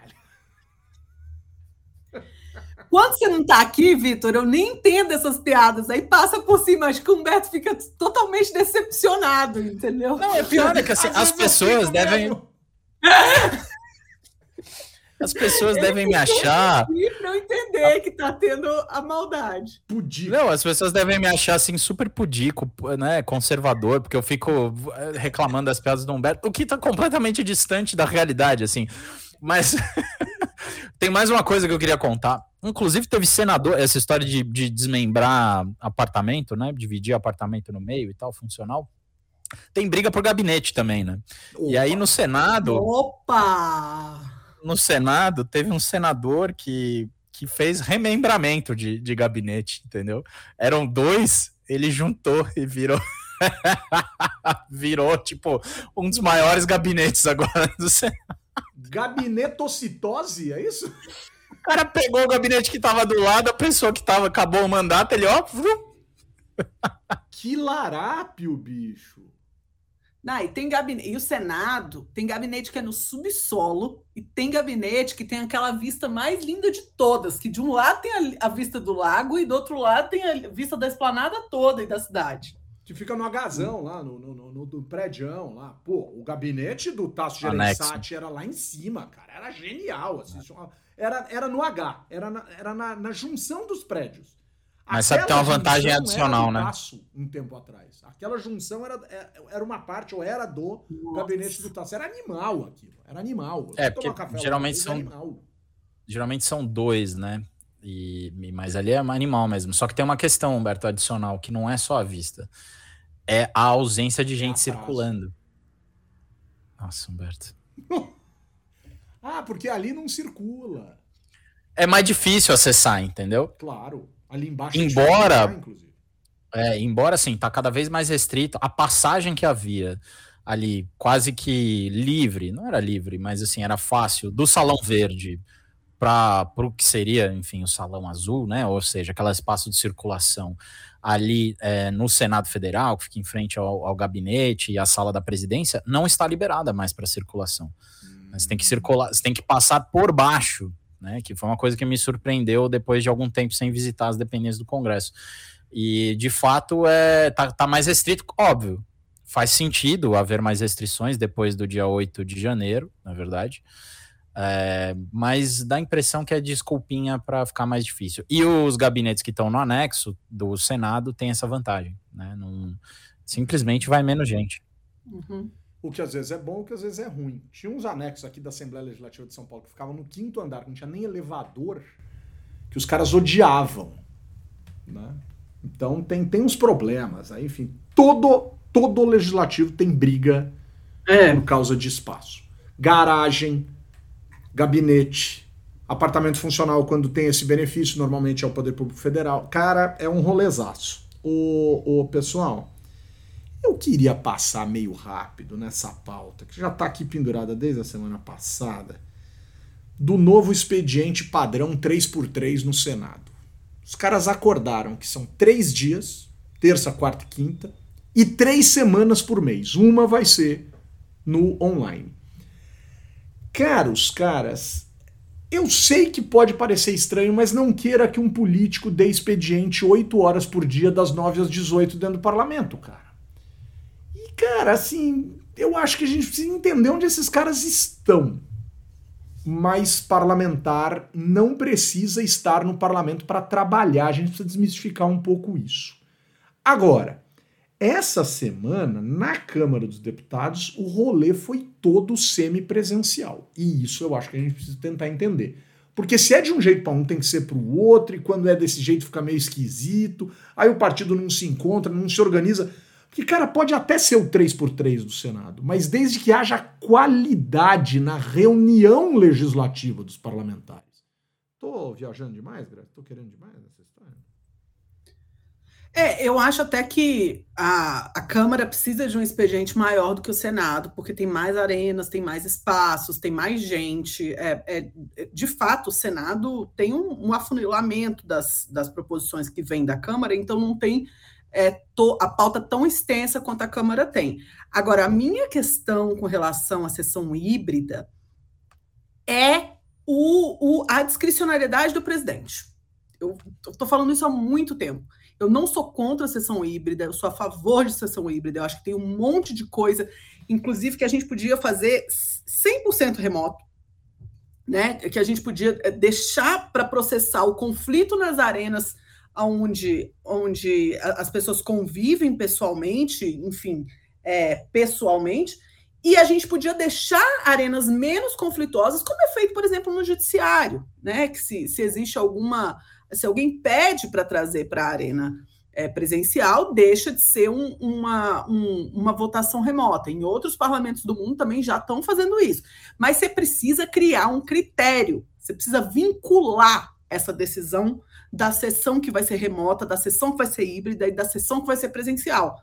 Quando você não tá aqui, Vitor, eu nem entendo essas piadas. Aí passa por cima, acho que o Humberto fica totalmente decepcionado, entendeu? Não, é pior é que assim, as pessoas devem. As pessoas devem me achar. Pra eu entender que tá tendo a maldade. Pudim. Não, as pessoas devem me achar assim super pudico, né, conservador, porque eu fico eh, reclamando das piadas do Humberto, o que tá completamente distante da realidade, assim. Mas tem mais uma coisa que eu queria contar. Inclusive teve senador, essa história de, de desmembrar apartamento, né, dividir apartamento no meio e tal, funcional. Tem briga por gabinete também, né? E aí no Senado, Opa! No Senado, teve um senador que, que fez remembramento de, de gabinete, entendeu? Eram dois, ele juntou e virou. virou, tipo, um dos maiores gabinetes agora do Senado. Gabinetocitose, é isso? O cara pegou o gabinete que tava do lado, a pessoa que tava, acabou o mandato, ele, ó, Que larápio, bicho. Não, e tem gabinete. E o Senado tem gabinete que é no subsolo e tem gabinete que tem aquela vista mais linda de todas, que de um lado tem a, a vista do lago e do outro lado tem a vista da esplanada toda e da cidade. Que fica no agazão lá, no, no, no, no, no prédião lá. Pô, o gabinete do Tasso. Gereissati era lá em cima, cara. Era genial. Assim, só- era, era no H, era, na, era na, na junção dos prédios. Mas sabe que tem uma vantagem adicional, né? Tasso, um tempo atrás. Aquela junção era, é- era uma parte, ou era do gabinete do Tasso. Era animal aquilo. Era animal. Eu É, porque geralmente vez, são- era animal. geralmente são dois, né? E, mas ali é animal mesmo. Só que tem uma questão, Humberto, adicional, que não é só a vista. É a ausência de gente atraso. circulando. Nossa, Humberto. Ah, porque ali não circula. É mais difícil acessar, entendeu? Claro. Ali embaixo. Embora-. É, embora assim, tá cada vez mais restrito, a passagem que havia ali, quase que livre, não era livre, mas assim, era fácil, do salão verde para o que seria, enfim, o salão azul, né? Ou seja, aquele espaço de circulação ali é, no Senado Federal, que fica em frente ao, ao gabinete e à sala da presidência, não está liberada mais para circulação. Você tem que circular, você tem que passar por baixo, né? Que foi uma coisa que me surpreendeu depois de algum tempo sem visitar as dependências do Congresso. E de fato é tá, tá mais restrito, óbvio. Faz sentido haver mais restrições depois do dia 8 de janeiro, na verdade. É, mas dá a impressão que é desculpinha para ficar mais difícil. E os gabinetes que estão no anexo do Senado têm essa vantagem, né? Simplesmente vai menos gente. Uhum. O que às vezes é bom, o que às vezes é ruim. Tinha uns anexos aqui da Assembleia Legislativa de São Paulo que ficavam no quinto andar, que não tinha nem elevador, que os caras odiavam. Né? Então tem, tem uns problemas. Aí, enfim, todo, todo legislativo tem briga É. por causa de espaço. Garagem, gabinete, apartamento funcional, quando tem esse benefício, normalmente é o Poder Público Federal. Cara, é um rolezaço. O, o pessoal, eu queria passar meio rápido nessa pauta, que já está aqui pendurada desde a semana passada, do novo expediente padrão 3x3 no Senado. Os caras acordaram que são três dias, terça, quarta e quinta, e três semanas por mês. Uma vai ser no online. Caros caras, eu sei que pode parecer estranho, mas não queira que um político dê expediente 8 horas por dia, das 9 às 18 dentro do parlamento, cara. Cara, assim, eu acho que a gente precisa entender onde esses caras estão. Mas parlamentar não precisa estar no parlamento para trabalhar, a gente precisa desmistificar um pouco isso. Agora, essa semana, na Câmara dos Deputados, o rolê foi todo semipresencial. E isso eu acho que a gente precisa tentar entender. Porque se é de um jeito para um, tem que ser para o outro, e quando é desse jeito fica meio esquisito, aí o partido não se encontra, não se organiza. Porque, cara, pode até ser o 3x3 do Senado, mas desde que haja qualidade na reunião legislativa dos parlamentares. Tô viajando demais, Greta? Tô querendo demais nessa história? É, eu acho até que a, a Câmara precisa de um expediente maior do que o Senado, porque tem mais arenas, tem mais espaços, tem mais gente. É, é, de fato, o Senado tem um, um afunilamento das, das proposições que vêm da Câmara, então não tem é, a pauta tão extensa quanto a Câmara tem. Agora, a minha questão com relação à sessão híbrida é o, o, a discricionariedade do presidente. Eu estou falando isso há muito tempo. Eu não sou contra a sessão híbrida, eu sou a favor de sessão híbrida. Eu acho que tem um monte de coisa, inclusive que a gente podia fazer 100% remoto, né? Que a gente podia eh, deixar para processar o conflito nas arenas onde, onde as pessoas convivem pessoalmente, enfim, é, pessoalmente, e a gente podia deixar arenas menos conflituosas, como é feito, por exemplo, no judiciário, né? Que se, se existe alguma se alguém pede para trazer para a arena é, presencial, deixa de ser um, uma, um, uma votação remota. Em outros parlamentos do mundo também já estão fazendo isso. Mas você precisa criar um critério, você precisa vincular essa decisão da sessão que vai ser remota, da sessão que vai ser híbrida e da sessão que vai ser presencial.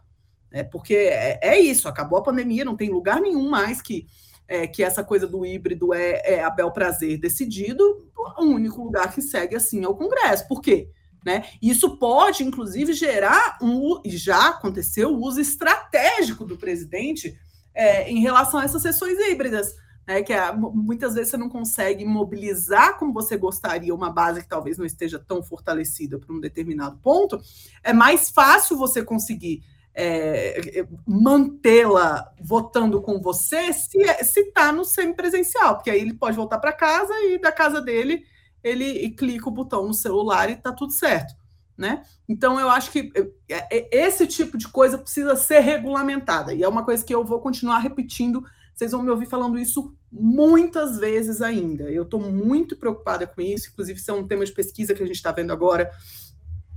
É, porque é, é isso, acabou a pandemia, não tem lugar nenhum mais que é, que essa coisa do híbrido é, é a bel prazer decidido, o único lugar que segue assim é o Congresso. Por quê? Né? Isso pode, inclusive, gerar um, já aconteceu, o uso estratégico do presidente é, em relação a essas sessões híbridas. Né, que é, muitas vezes você não consegue mobilizar como você gostaria uma base que talvez não esteja tão fortalecida para um determinado ponto, é mais fácil você conseguir é, é, mantê-la votando com você se está no semipresencial, porque aí ele pode voltar para casa e da casa dele ele clica o botão no celular e está tudo certo. Né? Então eu acho que é, é, esse tipo de coisa precisa ser regulamentada e é uma coisa que eu vou continuar repetindo. Vocês vão me ouvir falando isso muitas vezes ainda. Eu estou muito preocupada com isso, inclusive isso é um tema de pesquisa que a gente está vendo agora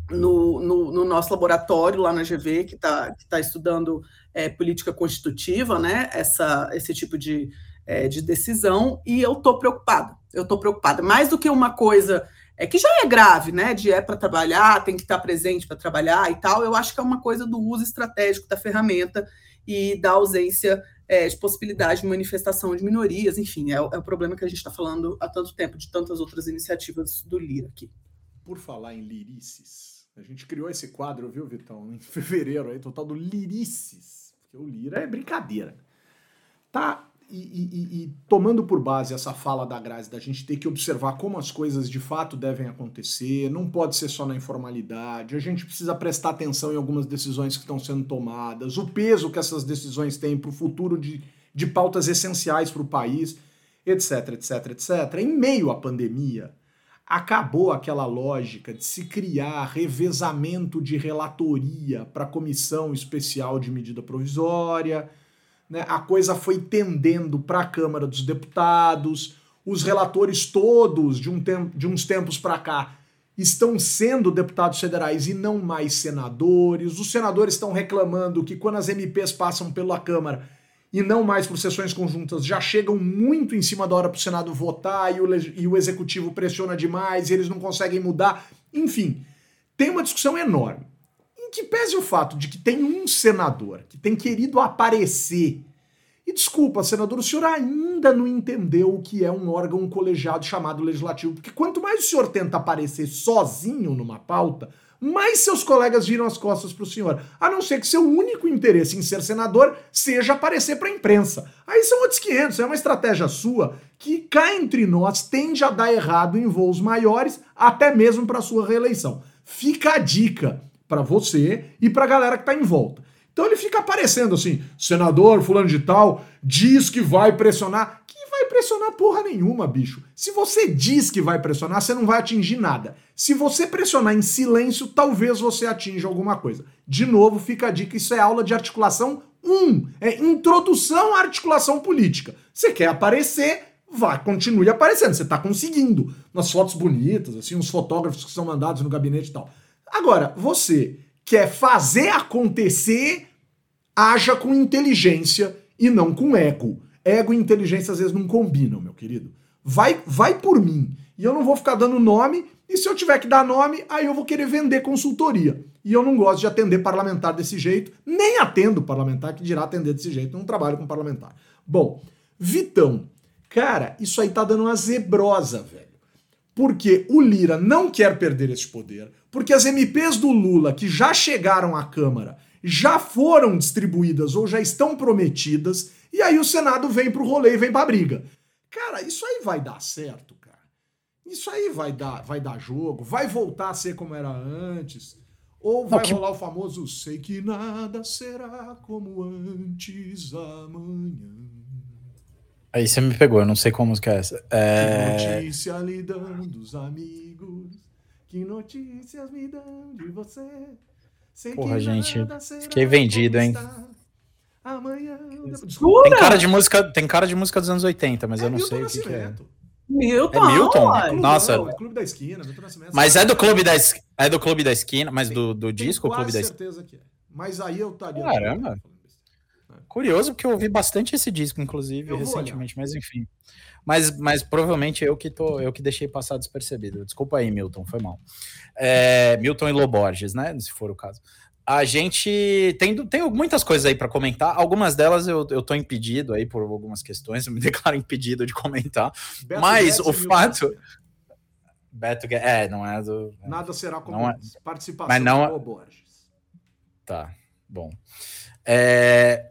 no, no, no, nosso laboratório lá na GV, que está tá estudando é, política constitutiva, né? Essa, esse tipo de, é, de decisão, e eu estou preocupada. Eu estou preocupada. Mais do que uma coisa é que já é grave, né? De é para trabalhar, tem que estar presente para trabalhar e tal. Eu acho que é uma coisa do uso estratégico da ferramenta e da ausência é, de possibilidade de manifestação de minorias, enfim, é, é o problema que a gente está falando há tanto tempo de tantas outras iniciativas do Lira aqui. Por falar em lirices, a gente criou esse quadro, viu, Vitão, em fevereiro aí, total do Lirices. Porque o Lira é brincadeira. Tá, e, e, e, tomando por base essa fala da Grazi, da gente ter que observar como as coisas de fato devem acontecer, não pode ser só na informalidade, a gente precisa prestar atenção em algumas decisões que estão sendo tomadas, o peso que essas decisões têm para o futuro de, de pautas essenciais para o país, etc, etc, etc. Em meio à pandemia, acabou aquela lógica de se criar revezamento de relatoria para a comissão especial de medida provisória. Né? A coisa foi tendendo para a Câmara dos Deputados. Os relatores todos, de, um tempo, de uns tempos para cá, estão sendo deputados federais e não mais senadores. Os senadores estão reclamando que quando as MPs passam pela Câmara e não mais por sessões conjuntas, já chegam muito em cima da hora para o Senado votar e o, e o executivo pressiona demais e eles não conseguem mudar. Enfim, tem uma discussão enorme. Que pese o fato de que tem um senador que tem querido aparecer. E desculpa, senador, o senhor ainda não entendeu o que é um órgão colegiado chamado legislativo, porque quanto mais o senhor tenta aparecer sozinho numa pauta, mais seus colegas viram as costas para o senhor. A não ser que seu único interesse em ser senador seja aparecer para a imprensa. Aí são outros 500, é uma estratégia sua que cá entre nós tende a dar errado em voos maiores, até mesmo para sua reeleição. Fica a dica para você e para a galera que está em volta. Então ele fica aparecendo assim, senador fulano de tal diz que vai pressionar vai pressionar porra nenhuma, bicho. Se você diz que vai pressionar, você não vai atingir nada. Se você pressionar em silêncio, talvez você atinja alguma coisa. De novo, fica a dica: isso é aula de articulação 1. É introdução à articulação política. Você quer aparecer, vai, continue aparecendo. Você está conseguindo. Nas fotos bonitas, assim, uns fotógrafos que são mandados no gabinete e tal. Agora, você quer fazer acontecer, haja com inteligência e não com ego. Ego e inteligência às vezes não combinam, meu querido. Vai, vai por mim. E eu não vou ficar dando nome, e se eu tiver que dar nome, aí eu vou querer vender consultoria. E eu não gosto de atender parlamentar desse jeito, nem atendo parlamentar, que dirá atender desse jeito, não trabalho com parlamentar. Bom, Vitão, cara, isso aí tá dando uma zebrosa, velho. Porque o Lira não quer perder esse poder, Porque as MPs do Lula que já chegaram à Câmara já foram distribuídas ou já estão prometidas, e aí o Senado vem pro rolê e vem pra briga. Cara, isso aí vai dar certo, cara. Isso aí vai dar, vai dar jogo, vai voltar a ser como era antes. Ou vai que- rolar o famoso sei que nada será como antes amanhã. Aí você me pegou, eu não sei qual música é essa. Que É... notícia lhe amigos, que notícias me dão de você. Sei Porra, que gente, fiquei vendido, hein? Amanhã. Desculpa, Tem cara de música, tem cara de música dos anos 80, mas eu não Milton sei o que, que é. Nascimento. Milton, É Milton? uai. Clube, Nossa. não, é Clube da Esquina, Milton Nascimento. Mas é do clube da es- é do clube da esquina, mas do, do Tenho disco, clube da esquina. certeza que é. Mas aí eu estaria. Caramba. Curioso porque eu ouvi bastante esse disco, inclusive, Eu recentemente, mas enfim. Mas, mas provavelmente eu que tô, eu que deixei passar despercebido. Desculpa aí, Milton, foi mal. É, Milton e Loborges, né? Se for o caso. A gente tem, tem muitas coisas aí para comentar. Algumas delas eu, eu tô impedido aí por algumas questões, eu me declaro impedido de comentar. Beto Mas Guedes o Milton fato- Nascimento. Beto, é, não é do. Nada será como Não é-. Participação mas não do é- Lô Borges. Tá, bom. É,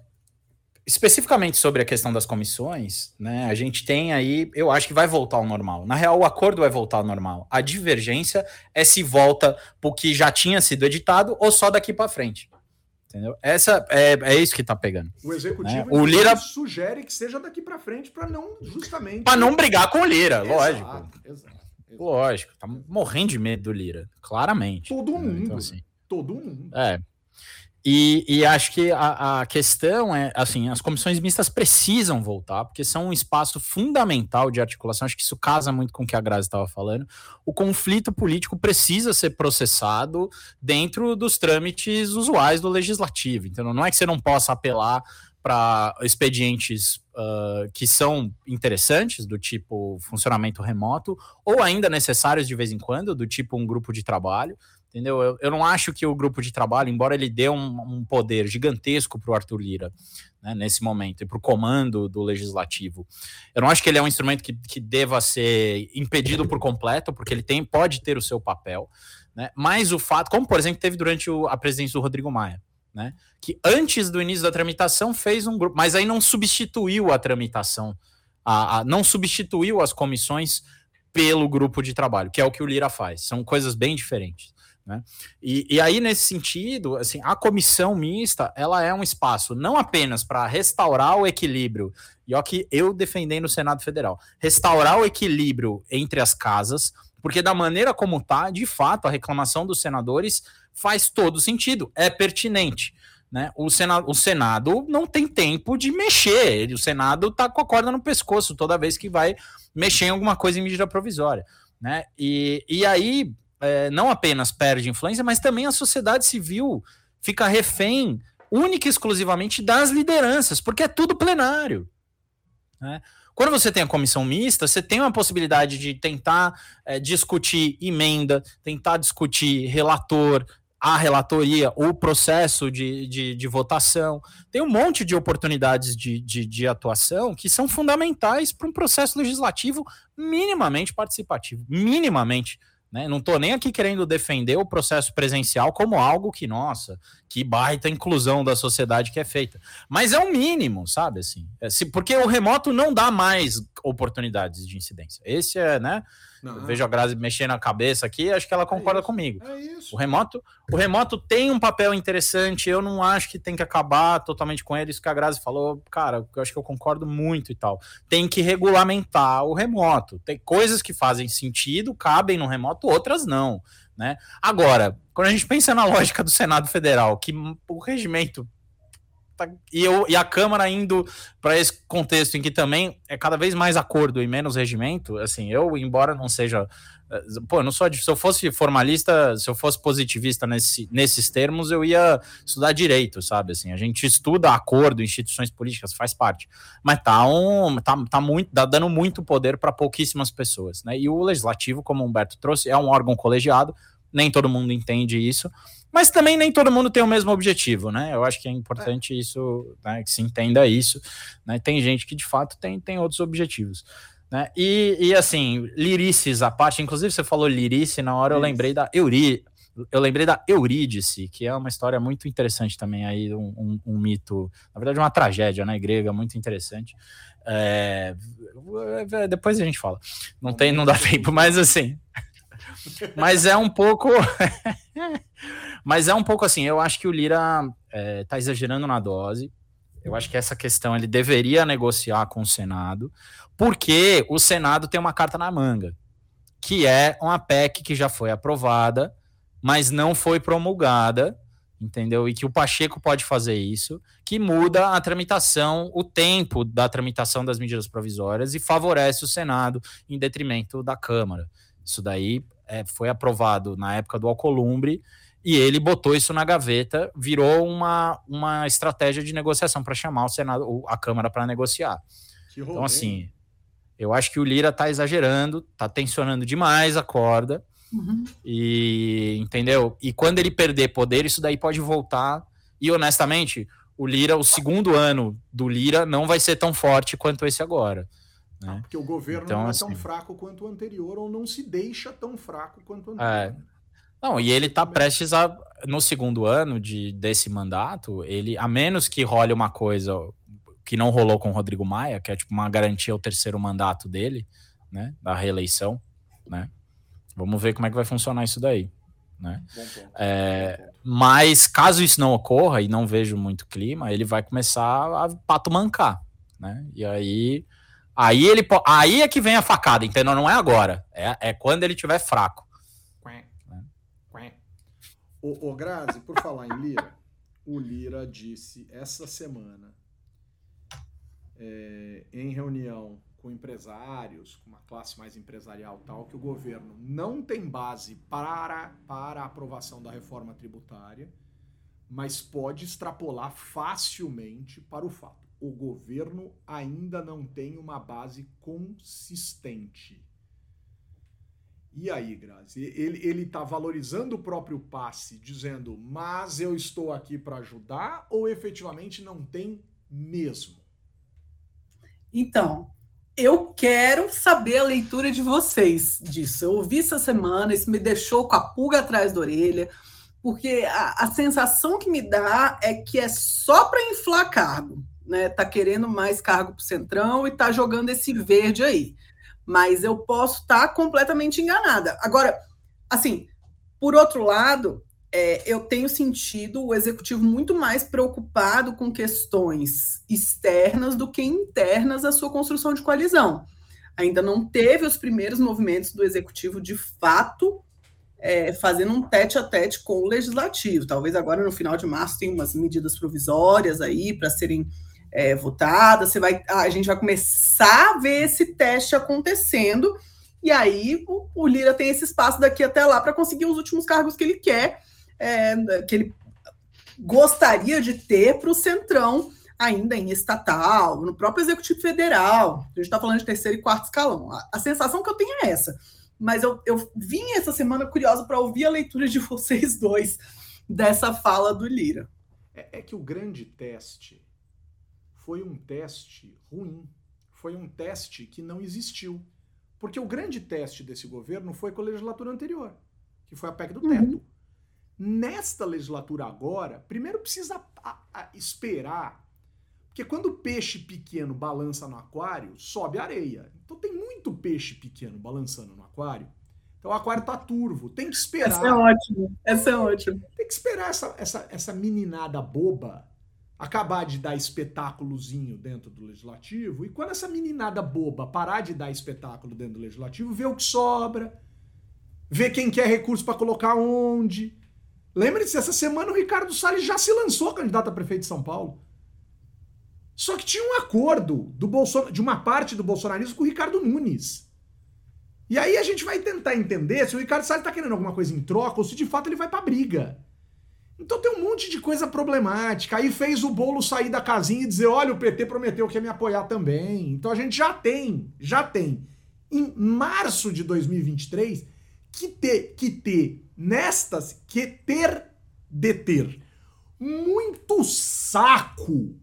especificamente sobre a questão das comissões, né? A gente tem aí, eu acho que vai voltar ao normal. Na real, o acordo vai voltar ao normal. A divergência é se volta pro que já tinha sido editado ou só daqui para frente. Entendeu? Essa é, é isso que tá pegando. O executivo É, o Lira- sugere que seja daqui pra frente para não justamente Para não brigar com o Lira, Exato, lógico. exato, exato. Lógico, tá morrendo de medo do Lira, claramente. Todo Entendeu? mundo. Então, assim, Todo mundo. É. E, e acho que a, a questão é, assim, as comissões mistas precisam voltar, porque são um espaço fundamental de articulação. Acho que isso casa muito com o que a Grazi estava falando. O conflito político precisa ser processado dentro dos trâmites usuais do legislativo. Então, não é que você não possa apelar para expedientes ah, que são interessantes, do tipo funcionamento remoto, ou ainda necessários de vez em quando, do tipo um grupo de trabalho. Entendeu? Eu, eu não acho que o grupo de trabalho, embora ele dê um, um poder gigantesco para o Arthur Lira né, nesse momento e para o comando do legislativo, eu não acho que ele é um instrumento que, que deva ser impedido por completo, porque ele tem, pode ter o seu papel, né? Mas o fato, como por exemplo teve durante o- a presidência do Rodrigo Maia, né? Que antes do início da tramitação fez um grupo, mas aí não substituiu a tramitação, a- a- não substituiu as comissões pelo grupo de trabalho, que é o que o Lira faz. São coisas bem diferentes. Né? E, e aí, nesse sentido, assim, a comissão mista ela é um espaço não apenas para restaurar o equilíbrio, e ó, que eu defendendo o Senado Federal, restaurar o equilíbrio entre as casas, porque da maneira como tá, de fato, a reclamação dos senadores faz todo sentido, é pertinente. Né? O, Senado, o Senado não tem tempo de mexer, ele- o Senado tá com a corda no pescoço toda vez que vai mexer em alguma coisa em medida provisória. Né? E, e aí, é, não apenas perde influência, mas também a sociedade civil fica refém única e exclusivamente das lideranças, porque é tudo plenário. Né? Quando você tem a comissão mista, você tem uma possibilidade de tentar é, discutir emenda, tentar discutir relator, a relatoria, o processo de, de, de votação. Tem um monte de oportunidades de, de, de atuação que são fundamentais para um processo legislativo minimamente participativo. Minimamente. Né? Não estou nem aqui querendo defender o processo presencial como algo que, nossa, que baita inclusão da sociedade que é feita. Mas é o mínimo, sabe? Assim, é, porque o remoto não dá mais oportunidades de incidência. Esse é, né? Não, Eu vejo a Grazi mexendo a cabeça aqui, acho que ela concorda isso. comigo. É isso. O remoto, o remoto tem um papel interessante, eu não acho que tem que acabar totalmente com ele, isso que a Grazi falou, cara, eu acho que eu concordo muito e tal. Tem que regulamentar o remoto. Tem coisas que fazem sentido, cabem no remoto, outras não, né? Agora, quando a gente pensa na lógica do Senado Federal, que o regimento tá- e, eu, e a Câmara indo para esse contexto em que também é cada vez mais acordo e menos regimento, assim, eu, embora não seja eh, Pô, não sou. Se eu fosse formalista, se eu fosse positivista nesse, nesses termos, eu ia estudar direito, sabe? Assim, a gente estuda acordo, instituições políticas, faz parte. Mas tá um. Tá, tá muito, tá dando muito poder para pouquíssimas pessoas, né? E o legislativo, como o Humberto trouxe, é um órgão colegiado, nem todo mundo entende isso. Mas também nem todo mundo tem o mesmo objetivo, né? Eu acho que é importante isso, né, que se entenda isso. Né? Tem gente que de fato tem, tem outros objetivos. Né? E, e assim, lirices à parte, inclusive você falou lirice, na hora eu lembrei da Euri, eu lembrei da Eurídice, que é uma história muito interessante também aí, um, um, um mito, na verdade uma tragédia, né, grega, muito interessante. É, depois a gente fala. Não tem, não dá tempo, mas assim. Mas é um pouco. mas é um pouco assim. Eu acho que o Lira é, tá exagerando na dose. Eu acho que essa questão ele deveria negociar com o Senado, porque o Senado tem uma carta na manga, que é uma PEC que já foi aprovada, mas não foi promulgada entendeu? E que o Pacheco pode fazer isso, que muda a tramitação, o tempo da tramitação das medidas provisórias e favorece o Senado em detrimento da Câmara. Isso daí é, foi aprovado na época do Alcolumbre e ele botou isso na gaveta, virou uma, uma estratégia de negociação para chamar o Senado, a Câmara para negociar. Então, assim, eu acho que o Lira está exagerando, está tensionando demais a corda. Uhum. E entendeu? E quando ele perder poder, isso daí pode voltar. E honestamente, o Lira, o segundo ano do Lira, não vai ser tão forte quanto esse agora. Né? Ah, porque o governo então, não é assim, tão fraco quanto o anterior, ou não se deixa tão fraco quanto o anterior. É. Não, e ele está prestes a, no segundo ano de, desse mandato, ele, a menos que role uma coisa que não rolou com o Rodrigo Maia, que é tipo uma garantia ao terceiro mandato dele, né, da reeleição, né, Vamos ver como é que vai funcionar isso daí. Né? É, mas caso isso não ocorra e não vejo muito clima, ele vai começar a pato mancar, né? E aí, aí ele aí é que vem a facada, entendeu? Não é agora, é, é quando ele tiver fraco. Né? O, o Grazi, por falar em Lira, o Lira disse essa semana é, em reunião com empresários, com uma classe mais empresarial tal, que o governo não tem base para, para a aprovação da reforma tributária, mas pode extrapolar facilmente para o fato. O governo ainda não tem uma base consistente. E aí, Grazi? Ele está valorizando o próprio passe, dizendo, mas eu estou aqui para ajudar, ou efetivamente não tem mesmo? Então, eu quero saber a leitura de vocês disso. Eu ouvi essa semana, isso me deixou com a pulga atrás da orelha, porque a, a sensação que me dá é que é só para inflar cargo, né? Tá querendo mais cargo para o Centrão e tá jogando esse verde aí. Mas eu posso estar tá completamente enganada. Agora, assim, por outro lado, é, eu tenho sentido o executivo muito mais preocupado com questões externas do que internas à sua construção de coalizão. Ainda não teve os primeiros movimentos do executivo de fato é, fazendo um tete a tete com o legislativo. Talvez agora no final de março tenha umas medidas provisórias aí para serem é, votadas. Você vai, a gente vai começar a ver esse teste acontecendo. E aí o, o Lira tem esse espaço daqui até lá para conseguir os últimos cargos que ele quer é, que ele gostaria de ter para o Centrão, ainda em estatal, no próprio Executivo Federal. A gente está falando de terceiro e quarto escalão. A, a, sensação que eu tenho é essa. Mas eu, eu vim essa semana curiosa para ouvir a leitura de vocês dois dessa fala do Lira. É, é que o grande teste foi um teste ruim. Foi um teste que não existiu. Porque o grande teste desse governo foi com a legislatura anterior, que foi a PEC do teto. Uhum. Nesta legislatura agora, primeiro precisa a, a, esperar, porque quando o peixe pequeno balança no aquário, sobe areia. Então tem muito peixe pequeno balançando no aquário. Então o aquário tá turvo, tem que esperar. Essa é ótimo, essa é ótimo. Tem que esperar essa, essa, essa meninada boba acabar de dar espetáculozinho dentro do legislativo, e quando essa meninada boba parar de dar espetáculo dentro do legislativo, ver o que sobra, ver quem quer recurso para colocar onde, Lembre-se, essa semana o Ricardo Salles já se lançou candidato a prefeito de São Paulo. Só que tinha um acordo do Bolson... de uma parte do bolsonarismo com o Ricardo Nunes. E aí a gente vai tentar entender se o Ricardo Salles está querendo alguma coisa em troca ou se de fato ele vai para briga. Então tem um monte de coisa problemática. Aí fez o bolo sair da casinha e dizer: olha, o PT prometeu que ia me apoiar também. Então a gente já tem, já tem, em março de 2023, que ter, que ter nestas que ter de ter muito saco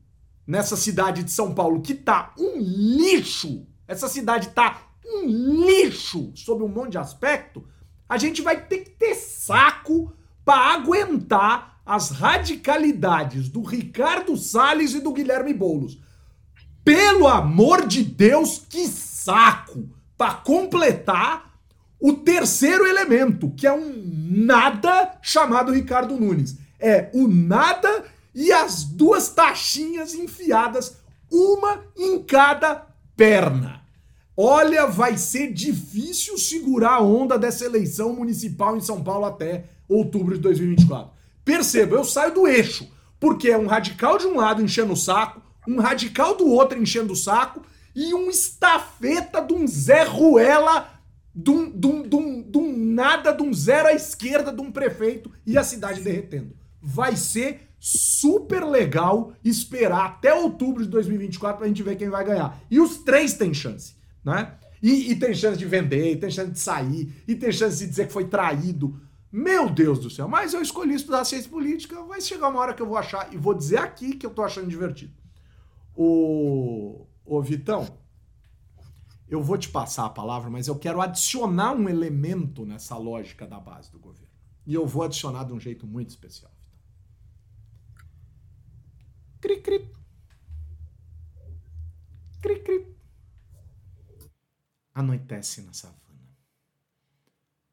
nessa cidade de São Paulo que tá um lixo. Essa cidade tá um lixo sob um monte de aspecto. A gente vai ter que ter saco para aguentar as radicalidades do Ricardo Salles e do Guilherme Boulos. Pelo amor de Deus, que saco! Para completar o terceiro elemento, que é um nada chamado Ricardo Nunes. É o nada e as duas taxinhas enfiadas, uma em cada perna. Olha, vai ser difícil segurar a onda dessa eleição municipal em São Paulo até outubro de 2024. Perceba, eu saio do eixo, porque é um radical de um lado enchendo o saco, um radical do outro enchendo o saco e um estafeta de um Zé Ruela, de um, de um, de um, de um nada, de um zero à esquerda de um prefeito e a cidade derretendo. Vai ser super legal esperar até outubro de 2024 pra gente ver quem vai ganhar. E os três têm chance né? E, e, tem chance de vender, e tem chance de sair, e tem chance de dizer que foi traído. Meu Deus do céu, mas eu escolhi estudar ciência política, vai chegar uma hora que eu vou achar, e vou dizer aqui que eu tô achando divertido. O Vitão, eu vou te passar a palavra, mas eu quero adicionar um elemento nessa lógica da base do governo. E eu vou adicionar de um jeito muito especial. Cri, cri. Cri, cri. Anoitece na savana.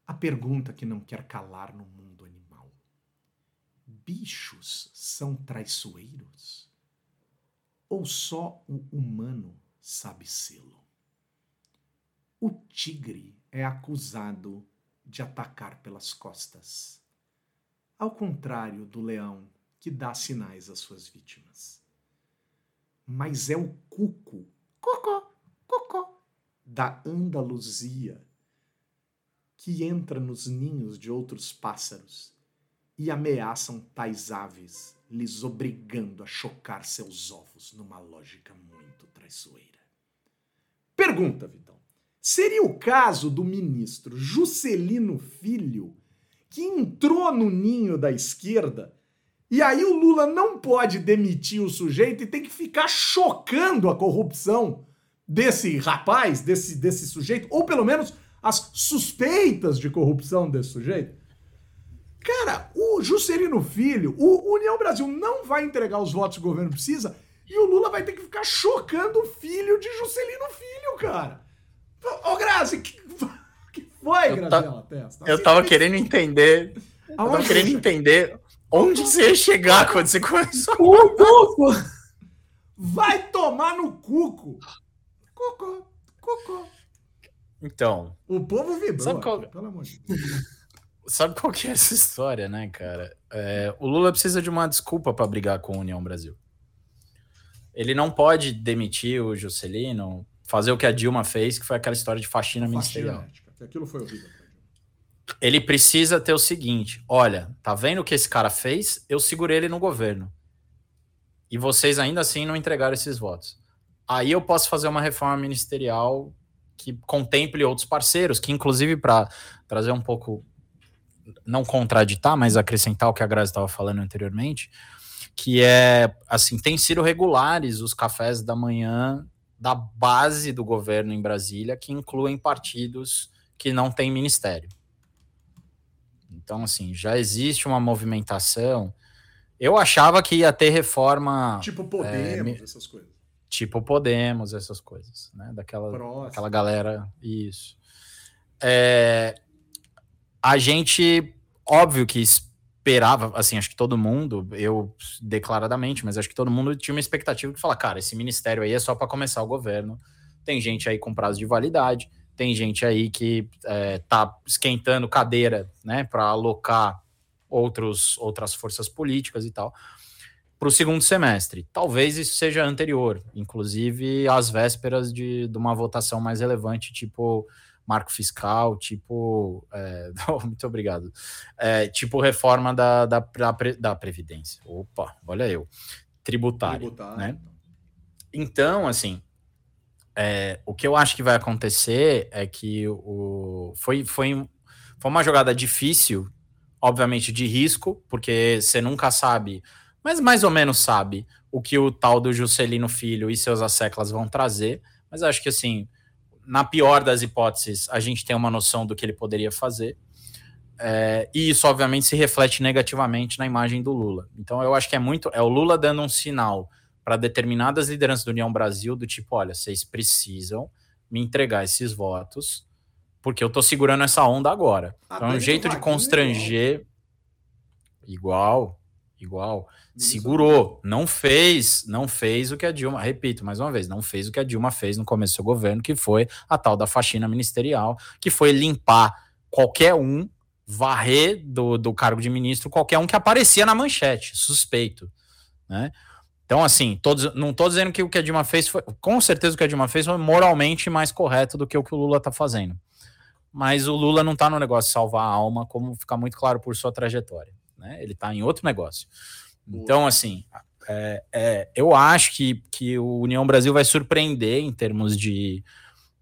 A pergunta que não quer calar no mundo animal: bichos são traiçoeiros? Ou só o humano sabe sê-lo? O tigre é acusado de atacar pelas costas, ao contrário do leão que dá sinais às suas vítimas. Mas é o cuco, cocô, da Andaluzia, que entra nos ninhos de outros pássaros e ameaçam tais aves, lhes obrigando a chocar seus ovos numa lógica muito traiçoeira. Pergunta, Vitão. Seria o caso do ministro Juscelino Filho, que entrou no ninho da esquerda, e aí o Lula não pode demitir o sujeito e tem que ficar chocando a corrupção desse rapaz, desse, desse sujeito, ou pelo menos as suspeitas de corrupção desse sujeito. Cara, o Juscelino Filho, o União Brasil não vai entregar os votos que o governo precisa e o Lula vai ter que ficar chocando o filho de Juscelino Filho, cara. Ô, Grazi, que, que foi, Graziela Testa? Assim, eu tava querendo entender. Eu tava querendo entender onde você ia chegar quando você começou. O cuco! Vai tomar no cuco! Cocô, cocô. Então. O povo vibrou, sabe qual... pelo amor de Deus. Sabe qual que é essa história, né, cara? É, o Lula precisa de uma desculpa para brigar com a União Brasil. Ele não pode demitir o Juscelino, fazer o que a Dilma fez, que foi aquela história de faxina, faxina ministerial. Aquilo foi horrível. Ele precisa ter o seguinte: olha, tá vendo o que esse cara fez? Eu segurei ele no governo. E vocês ainda assim não entregaram esses votos. Aí eu posso fazer uma reforma ministerial que contemple outros parceiros, que inclusive para trazer um pouco, não contraditar, mas acrescentar o que a Grazi estava falando anteriormente, que é, assim, tem sido regulares os cafés da manhã da base do governo em Brasília, que incluem partidos que não têm ministério. Então, assim, já existe uma movimentação. Eu achava que ia ter reforma. Tipo Podemos, é, essas coisas tipo Podemos, essas coisas, né? Daquela, daquela galera, isso. É, a gente, óbvio que esperava, assim, acho que todo mundo, eu declaradamente, mas acho que todo mundo tinha uma expectativa de falar, cara, esse ministério aí é só para começar o governo. Tem gente aí com prazo de validade, tem gente aí que é, tá esquentando cadeira, né, para alocar outros, outras forças políticas e tal para o segundo semestre. Talvez isso seja anterior, inclusive às vésperas de, de uma votação mais relevante, tipo marco fiscal, tipo. É, muito obrigado. É, tipo reforma da, da, da, Previdência. Opa, olha eu. Tributário. Tributário. Né? Então, assim. É, o que eu acho que vai acontecer é que o, foi, foi, foi uma jogada difícil, obviamente de risco, porque você nunca sabe mas mais ou menos sabe o que o tal do Juscelino Filho e seus asseclas vão trazer. Mas acho que, assim, na pior das hipóteses, a gente tem uma noção do que ele poderia fazer. É, e isso, obviamente, se reflete negativamente na imagem do Lula. Então, eu acho que é muito. É o Lula dando um sinal para determinadas lideranças do União Brasil, do tipo: olha, vocês precisam me entregar esses votos, porque eu tô segurando essa onda agora. A Então, é um jeito de igual. constranger. Igual, igual. Segurou, não fez, não fez o que a Dilma, repito mais uma vez, não fez o que a Dilma fez no começo do seu governo, que foi a tal da faxina ministerial, que foi limpar qualquer um, varrer do, do cargo de ministro qualquer um que aparecia na manchete, suspeito, né? Então, assim, todos, não estou dizendo que o que a Dilma fez foi, com certeza o que a Dilma fez foi moralmente mais correto do que o que o Lula está fazendo. Mas o Lula não está no negócio de salvar a alma, como fica muito claro por sua trajetória, né? Ele está em outro negócio. Então, assim, é, é, eu acho que, que o União Brasil vai surpreender em termos de.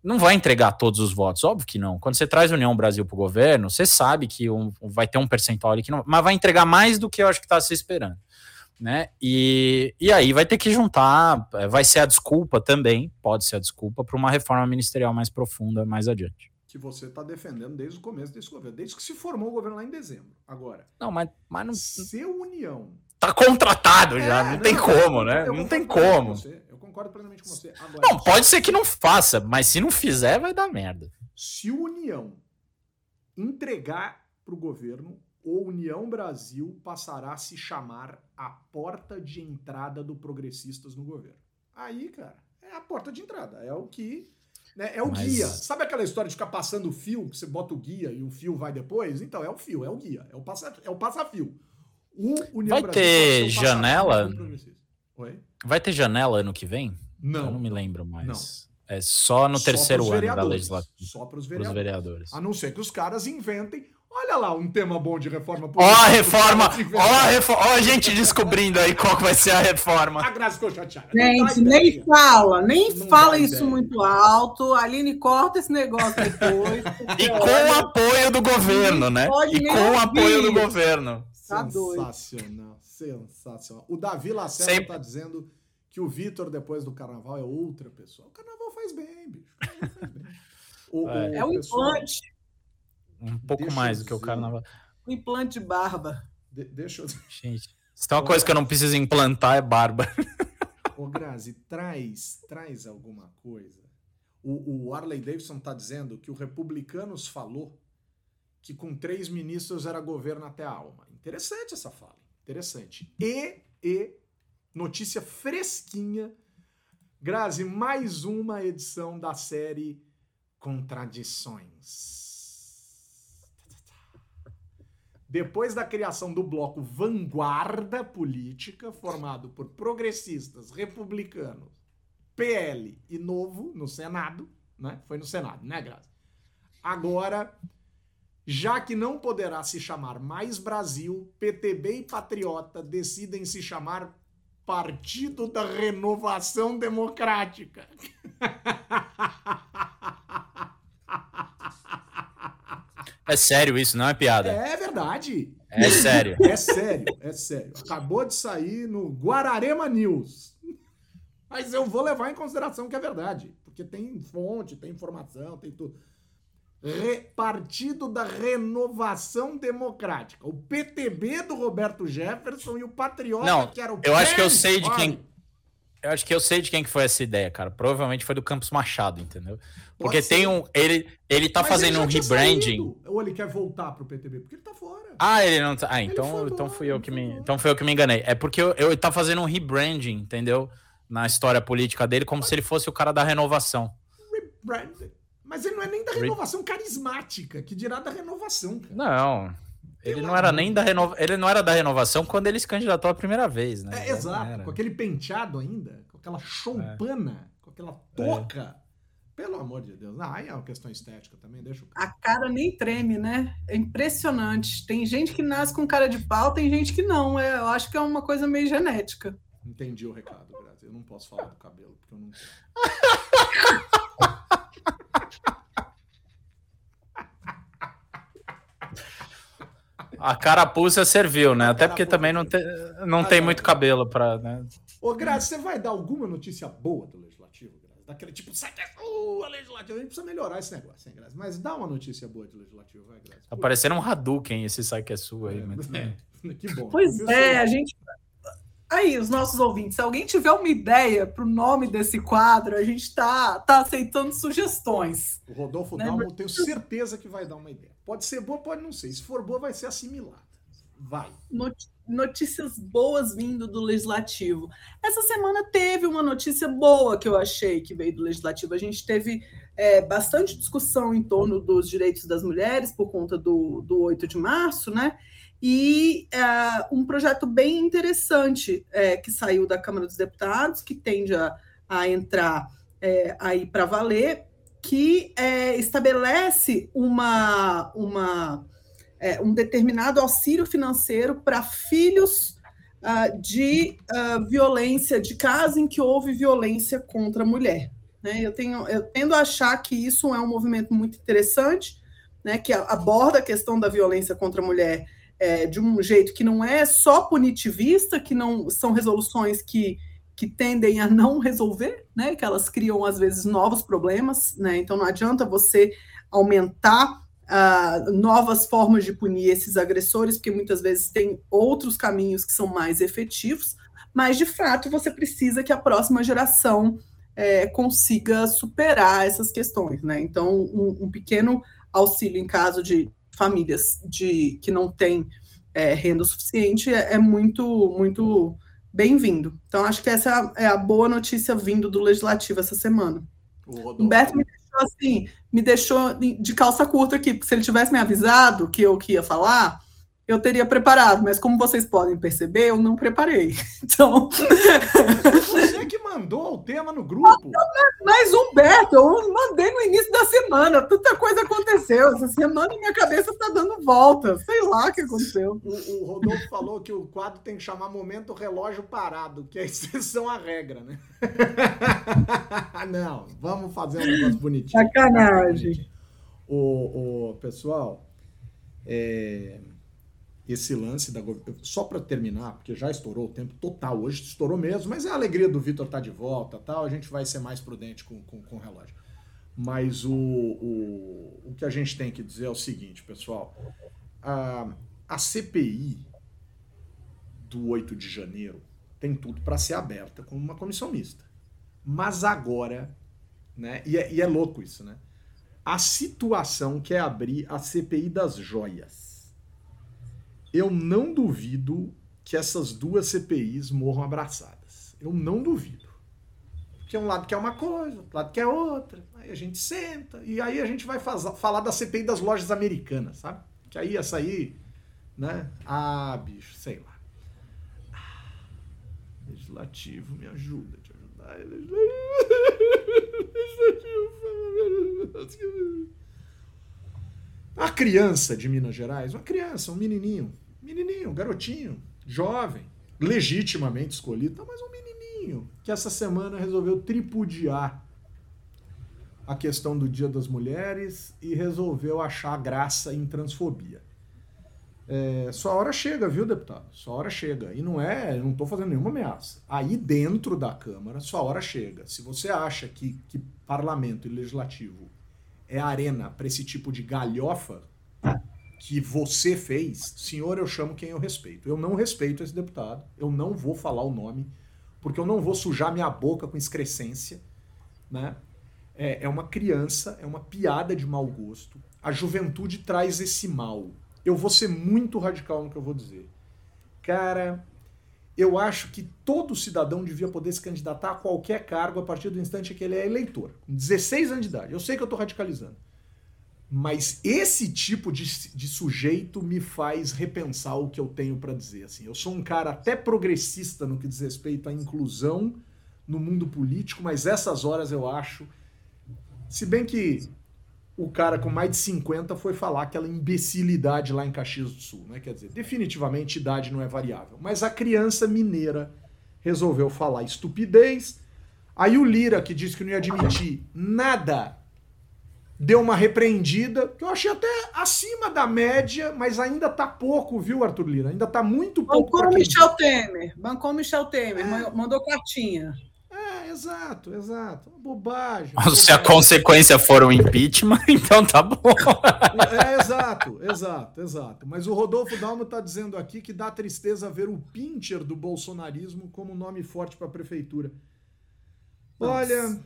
Não vai entregar todos os votos, óbvio que não. Quando você traz a União Brasil para o governo, você sabe que um- vai ter um percentual ali que não. Mas vai entregar mais do que eu acho que está se esperando. Né? E, e aí vai ter que juntar, é, vai ser a desculpa também, pode ser a desculpa, para uma reforma ministerial mais profunda mais adiante. Que você está defendendo desde o começo desse governo, desde que se formou o governo lá em dezembro. Agora, Não, mas, mas não se a União. Tá contratado já, É, não tem não, como, né? Não tem como. você, eu concordo plenamente com você. Agora, Não, pode ser que não faça, mas se não fizer, vai dar merda. Se o União entregar para o governo, o União Brasil passará a se chamar a porta de entrada do Progressistas no governo. Aí, cara, é a porta de entrada. É o que. né, é o Mas- guia. Sabe aquela história de ficar passando o fio, que você bota o guia e o fio vai depois? Então, é o fio, é o guia, é o, passa, é o passa-fio. O União Vai Brasil ter janela? Vai ter janela ano que vem? Não. Eu não me lembro mais. É só no terceiro pros ano da legislatura Só para os vereadores. vereadores. A não ser que os caras inventem. Olha lá, um tema bom de reforma Ó política. a reforma! Os caras Ó a, reforma, ó a gente descobrindo aí qual que vai ser a reforma. A Graça ficou chateada. Gente, Não nem fala, nem Não fala isso ideia. muito alto. Aline, corta esse negócio depois. E com o apoio do governo, né? pode E com o apoio do governo. Tá doido. Sensacional, sensacional. O Davi Lacerda Sempre- tá dizendo que o Vitor, depois do carnaval, é outra pessoa. O carnaval faz bem, bicho. O carnaval faz bem. O, É. É um pessoal- implante, Um pouco Deixa mais do que o carnaval. um implante de barba. de- deixa eu. Gente, se tem uma coisa que eu não preciso implantar é barba. Ô, Grazi, traz, traz alguma coisa. O, o Arley Davidson tá dizendo que o Republicanos falou que com três ministros era governo até a alma. Interessante essa fala. Interessante. E, e, notícia fresquinha. Grazi, mais uma edição da série Contradições. Depois da criação do bloco Vanguarda Política, formado por progressistas, republicanos, PL e Novo no Senado, né? Foi no Senado, né, Grazi? Agora, já que não poderá se chamar mais Brasil, PTB e Patriota decidem se chamar Partido da Renovação Democrática. É sério isso, não é piada. É verdade. É sério. É sério, é sério. Acabou de sair no Guararema News. Mas eu vou levar em consideração que é verdade. Porque tem fonte, tem informação, tem tudo. Re- Partido da Renovação Democrática. O PTB do Roberto Jefferson e o Patriota, Não, que era o eu acho que eu sei de quem- Eu acho que eu sei de quem que foi essa ideia, cara. Provavelmente foi do Campos Machado, entendeu? Porque tem um. Ele, ele tá Mas fazendo ele um rebranding. Ou ele quer voltar pro PTB? Porque ele tá fora. Ah, ele não tá. Ah, Ele então, então embora, fui eu que me. Então foi eu que me enganei. É porque eu, eu tá fazendo um rebranding, entendeu? Na história política dele, como se ele fosse o cara da renovação. Rebranded. Mas ele não é nem da Re- renovação carismática, que dirá da renovação, cara. Não. Ele não era nem da renova... ele não era da renovação quando ele se candidatou a primeira vez, né? É, exato, com aquele penteado ainda, com aquela choupana, com aquela touca. Pelo amor de Deus. Ah, aí é uma questão estética também, deixa o cara. A cara nem treme, né? É impressionante. Tem gente que nasce com cara de pau, tem gente que não. É, eu acho que é uma coisa meio genética. Entendi o recado, Grazi. Eu não posso falar do cabelo, porque eu não A carapuça serviu, né? A Até porque também não tem, não Ah, tem muito cabelo pra. Né? Ô, Grazi, você vai dar alguma notícia boa do Legislativo, Grazi? Daquele tipo, sai que uh, legislativo. A gente precisa melhorar esse negócio, hein, Grazi? Mas dá uma notícia boa de legislativo, vai, Grazi. Tá parecendo um Hadouken esse sai que é sua aí. É, mas- é. Que bom. Pois é, a gente. Aí, os nossos ouvintes, se alguém tiver uma ideia para o nome desse quadro, a gente está tá aceitando sugestões. O Rodolfo Né, Dalmo, eu tenho certeza que vai dar uma ideia. Pode ser boa, pode não ser. Se for boa, vai ser assimilada. Vai. Not- Notícias boas vindo do Legislativo. Essa semana teve uma notícia boa que eu achei que veio do Legislativo. A gente teve é, bastante discussão em torno dos direitos das mulheres por conta do, do 8 de março, né? E é, um projeto bem interessante é, que saiu da Câmara dos Deputados, que tende a, a entrar é, aí para valer, que é, estabelece uma, uma é, um determinado auxílio financeiro para filhos ah, de ah, violência, de casos em que houve violência contra a mulher. Né? Eu, tenho, eu tendo a achar que isso é um movimento muito interessante, né, que aborda a questão da violência contra a mulher é, de um jeito que não é só punitivista, que não são resoluções que, que tendem a não resolver, né, que elas criam, às vezes, novos problemas. Né? Então, não adianta você aumentar ah, novas formas de punir esses agressores, porque muitas vezes tem outros caminhos que são mais efetivos, mas de fato você precisa que a próxima geração eh, consiga superar essas questões, né? Então, um, um pequeno auxílio em caso de famílias de que não têm eh, renda suficiente é, é muito, muito bem-vindo. Então, acho que essa é a boa notícia vindo do legislativo essa semana. O Humberto me deixou assim, me deixou de calça curta aqui, porque se ele tivesse me avisado que eu que ia falar, eu teria preparado, mas como vocês podem perceber, eu não preparei. Então, Você que mandou o tema no grupo. mas Humberto, eu mandei no início da semana, tanta coisa aconteceu. Essa semana minha cabeça tá dando volta, sei lá o que aconteceu. O, o Rodolfo falou que o quadro tem que chamar momento relógio parado, que é exceção à regra, né? Não, vamos fazer um negócio bonitinho. Sacanagem. O, o pessoal, é, esse lance da só para terminar, porque já estourou o tempo total, hoje estourou mesmo, mas é a alegria do Vitor estar de volta, tal. A gente vai ser mais prudente com, com, com o relógio. Mas o, o, o que a gente tem que dizer é o seguinte, pessoal. A, a CPI do 8 de janeiro tem tudo para ser aberta como uma comissão mista. Mas agora, né? E é, e é louco isso, né? A situação que é abrir a CPI das joias. Eu não duvido que essas duas CPIs morram abraçadas. Eu não duvido. Porque um lado quer uma coisa, outro lado quer outra. Aí a gente senta e aí a gente vai faz- falar da CPI das lojas americanas, sabe? Que aí essa aí, né? Ah, bicho, sei lá. Ah, Legislativo, me ajuda, te ajudar. Legislativo. A criança de Minas Gerais, uma criança, um menininho, menininho, garotinho, jovem, legitimamente escolhido, tá, mas um menininho que essa semana resolveu tripudiar a questão do Dia das Mulheres e resolveu achar graça em transfobia. É, sua hora chega, viu, deputado? Sua hora chega. E não é, não estou fazendo nenhuma ameaça. Aí dentro da Câmara, sua hora chega. Se você acha que, que parlamento e legislativo é arena para esse tipo de galhofa que você fez, senhor, eu chamo quem eu respeito. Eu não respeito esse deputado, eu não vou falar o nome, porque eu não vou sujar minha boca com excrescência, né? É, é uma criança, é uma piada de mau gosto. A juventude traz esse mal. Eu vou ser muito radical no que eu vou dizer. Cara, eu acho que todo cidadão devia poder se candidatar a qualquer cargo a partir do instante que ele é eleitor. Com 16 anos de idade. Eu sei que eu estou radicalizando. Mas esse tipo de, de sujeito me faz repensar o que eu tenho para dizer. Assim, eu sou um cara até progressista no que diz respeito à inclusão no mundo político, mas essas horas eu acho. Se bem que o cara com mais de 50 foi falar aquela imbecilidade lá em Caxias do Sul, né? Quer dizer, definitivamente idade não é variável. Mas a criança mineira resolveu falar estupidez. Aí o Lira, que disse que não ia admitir nada, deu uma repreendida, que eu achei até acima da média, mas ainda tá pouco, viu, Arthur Lira? Ainda tá muito pouco. Bancou o Michel Temer. Bancou o Michel Temer. ma- Mandou cartinha. É, exato, exato. Bobagem. Se a consequência for um impeachment, então tá bom. É, exato, exato, exato. Mas o Rodolfo Dalmo está dizendo aqui que dá tristeza ver o Pincher do bolsonarismo como nome forte para a prefeitura. Nossa. Olha,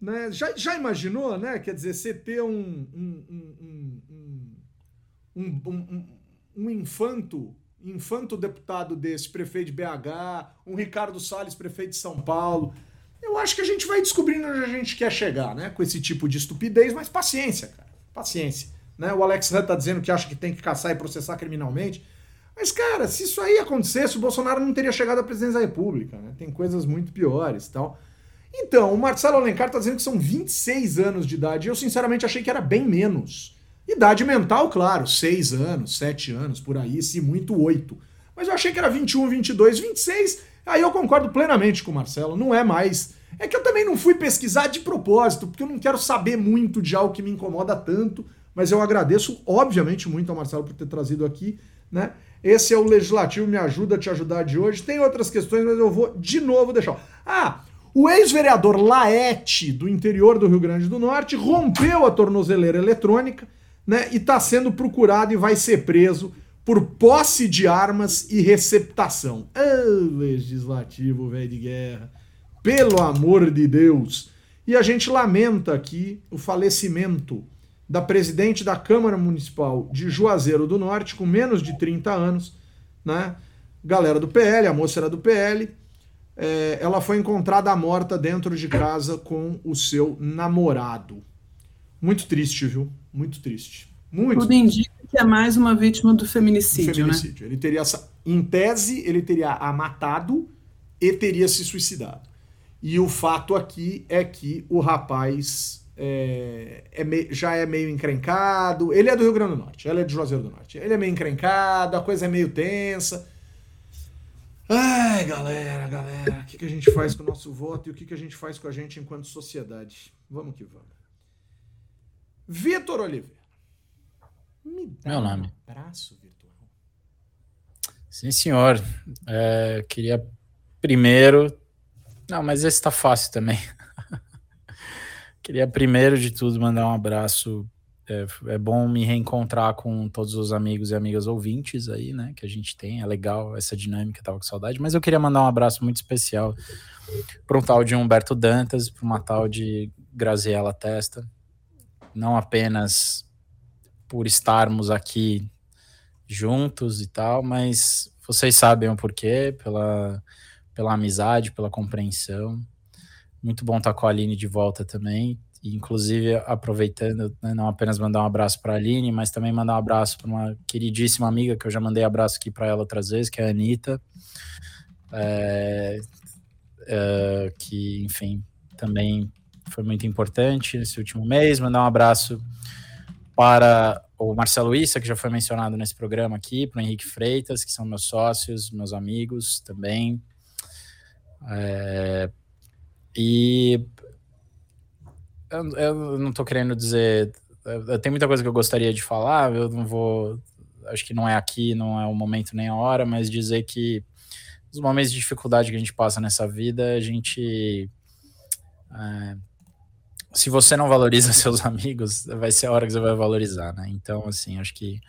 né, já, já imaginou, né? Quer dizer, você ter um, um, um, um, um, um infanto infanto deputado desse, prefeito de BH, um Ricardo Salles, prefeito de São Paulo. Eu acho que a gente vai descobrindo onde a gente quer chegar, né? Com esse tipo de estupidez, mas paciência, cara. Paciência. Né? O Alex Hunt tá dizendo que acha que tem que caçar e processar criminalmente. Mas, cara, se isso aí acontecesse, o Bolsonaro não teria chegado à presidência da República, né? Tem coisas muito piores e tal. Então, o Marcelo Alencar tá dizendo que são 26 anos de idade. Eu, sinceramente, achei que era bem menos. Idade mental, claro, 6 anos, 7 anos, por aí, se muito 8. Mas eu achei que era 21, 22, 26. Aí eu concordo plenamente com o Marcelo, não é mais. É que eu também não fui pesquisar de propósito, porque eu não quero saber muito de algo que me incomoda tanto, mas eu agradeço, obviamente, muito ao Marcelo por ter trazido aqui, né? Esse é o Legislativo Me Ajuda a Te Ajudar de hoje. Tem outras questões, mas eu vou de novo deixar. Ah, o ex-vereador Laete, do interior do Rio Grande do Norte, rompeu a tornozeleira eletrônica né, e está sendo procurado e vai ser preso por posse de armas e receptação. Ah, legislativo, velho de guerra. Pelo amor de Deus. E a gente lamenta aqui o falecimento da presidente da Câmara Municipal de Juazeiro do Norte, com menos de 30 anos, né? Galera do PL, a moça era do PL. É, ela foi encontrada morta dentro de casa com o seu namorado. Muito triste, viu? Muito triste. Muito Tudo triste. indica que é mais uma vítima do feminicídio, do feminicídio. Né? Ele teria, em tese, ele teria a matado e teria se suicidado. E o fato aqui é que o rapaz é, é meio, já é meio encrencado. Ele é do Rio Grande do Norte, ela é de Juazeiro do Norte. Ele é meio encrencado, a coisa é meio tensa. Ai, galera, galera, o que, que a gente faz com o nosso voto e o que, que a gente faz com a gente enquanto sociedade? Vamos que vamos. Vitor Oliveira. Me dá Meu nome. um abraço virtual. Sim, senhor. É, queria primeiro. Não, mas esse tá fácil também. queria primeiro de tudo mandar um abraço. É, é, bom me reencontrar com todos os amigos e amigas ouvintes aí, né? Que a gente tem. É legal essa dinâmica, tava com saudade. Mas eu queria mandar um abraço muito especial para um tal de Humberto Dantas, para uma tal de Graziela Testa não apenas por estarmos aqui juntos e tal, mas vocês sabem o porquê, pela, pela amizade, pela compreensão. Muito bom estar com a Aline de volta também. E, inclusive, aproveitando, né, não apenas mandar um abraço para a Aline, mas também mandar um abraço para uma queridíssima amiga que eu já mandei abraço aqui para ela outras vezes, que é a Anitta. É, é, que, enfim, também foi muito importante nesse último mês. Mandar um abraço para o Marcelo Issa, que já foi mencionado nesse programa aqui, para o Henrique Freitas, que são meus sócios, meus amigos também. É, e eu, eu não estou querendo dizer. Tenho muita coisa que eu gostaria de falar, eu não vou. Acho que não é aqui, não é o momento nem a hora, mas dizer que os momentos de dificuldade que a gente passa nessa vida, a gente é, se você não valoriza seus amigos, vai ser a hora que você vai valorizar, né? Então, assim, acho que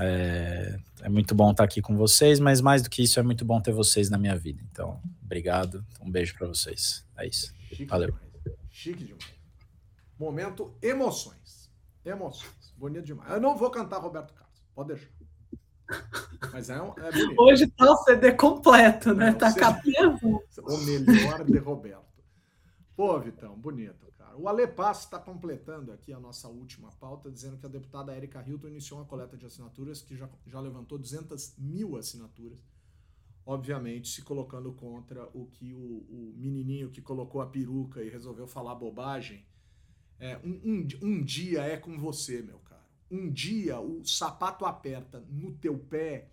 é, é, muito bom estar aqui com vocês, mas mais do que isso, é muito bom ter vocês na minha vida. Então, obrigado, um beijo para vocês. É isso. Chique Valeu. Demais. Chique demais. Momento emoções. Emoções. Bonito demais. Eu não vou cantar Roberto Carlos, pode deixar. Mas é, um, é bonito. Hoje tá o CD completo, né? É, tá cabelo. O melhor de Roberto. Pô, Vitão, bonito. O Ale está completando aqui a nossa última pauta, dizendo que a deputada Erika Hilton iniciou uma coleta de assinaturas que já, já levantou 200 mil assinaturas, obviamente se colocando contra o que o, o menininho que colocou a peruca e resolveu falar bobagem. É, um, um, um dia é com você, meu caro. Um dia o sapato aperta no teu pé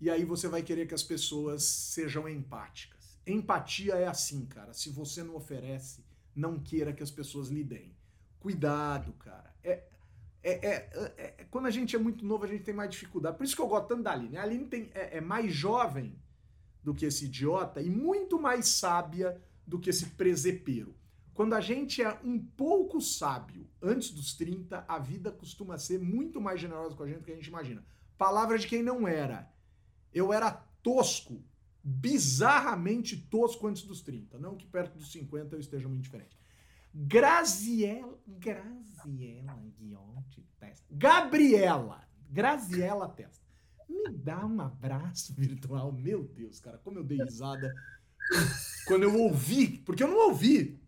e aí você vai querer que as pessoas sejam empáticas. Empatia é assim, cara. Se você não oferece não queira que as pessoas lhe deem. Cuidado, cara. É, é, é, é, quando a gente é muito novo, a gente tem mais dificuldade. Por isso que eu gosto tanto da Aline. A Aline tem, é, é mais jovem do que esse idiota e muito mais sábia do que esse presepeiro. Quando a gente é um pouco sábio antes dos 30, a vida costuma ser muito mais generosa com a gente do que a gente imagina. Palavra de quem não era. Eu era tosco, bizarramente tosco antes dos 30. Não que perto dos 50 eu esteja muito diferente. Graziela. Graziela Guionte Testa. Gabriela. Graziela Testa. Me dá um abraço virtual. Meu Deus, cara, como eu dei risada quando eu ouvi. Porque eu não ouvi.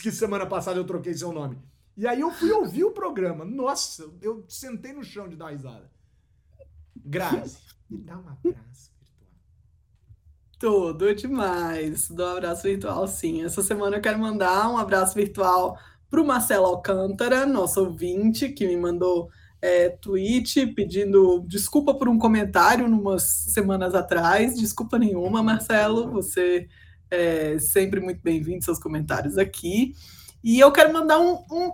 Que semana passada eu troquei seu nome. E aí eu fui ouvir o programa. Nossa, eu sentei no chão de dar risada. Grazi, me dá um abraço. Tudo demais. Um abraço virtual, sim. Essa semana eu quero mandar um abraço virtual para o Marcelo Alcântara, nosso ouvinte, que me mandou é, tweet pedindo desculpa por um comentário umas semanas atrás. Desculpa nenhuma, Marcelo. Você é sempre muito bem-vindo seus comentários aqui. E eu quero mandar um, um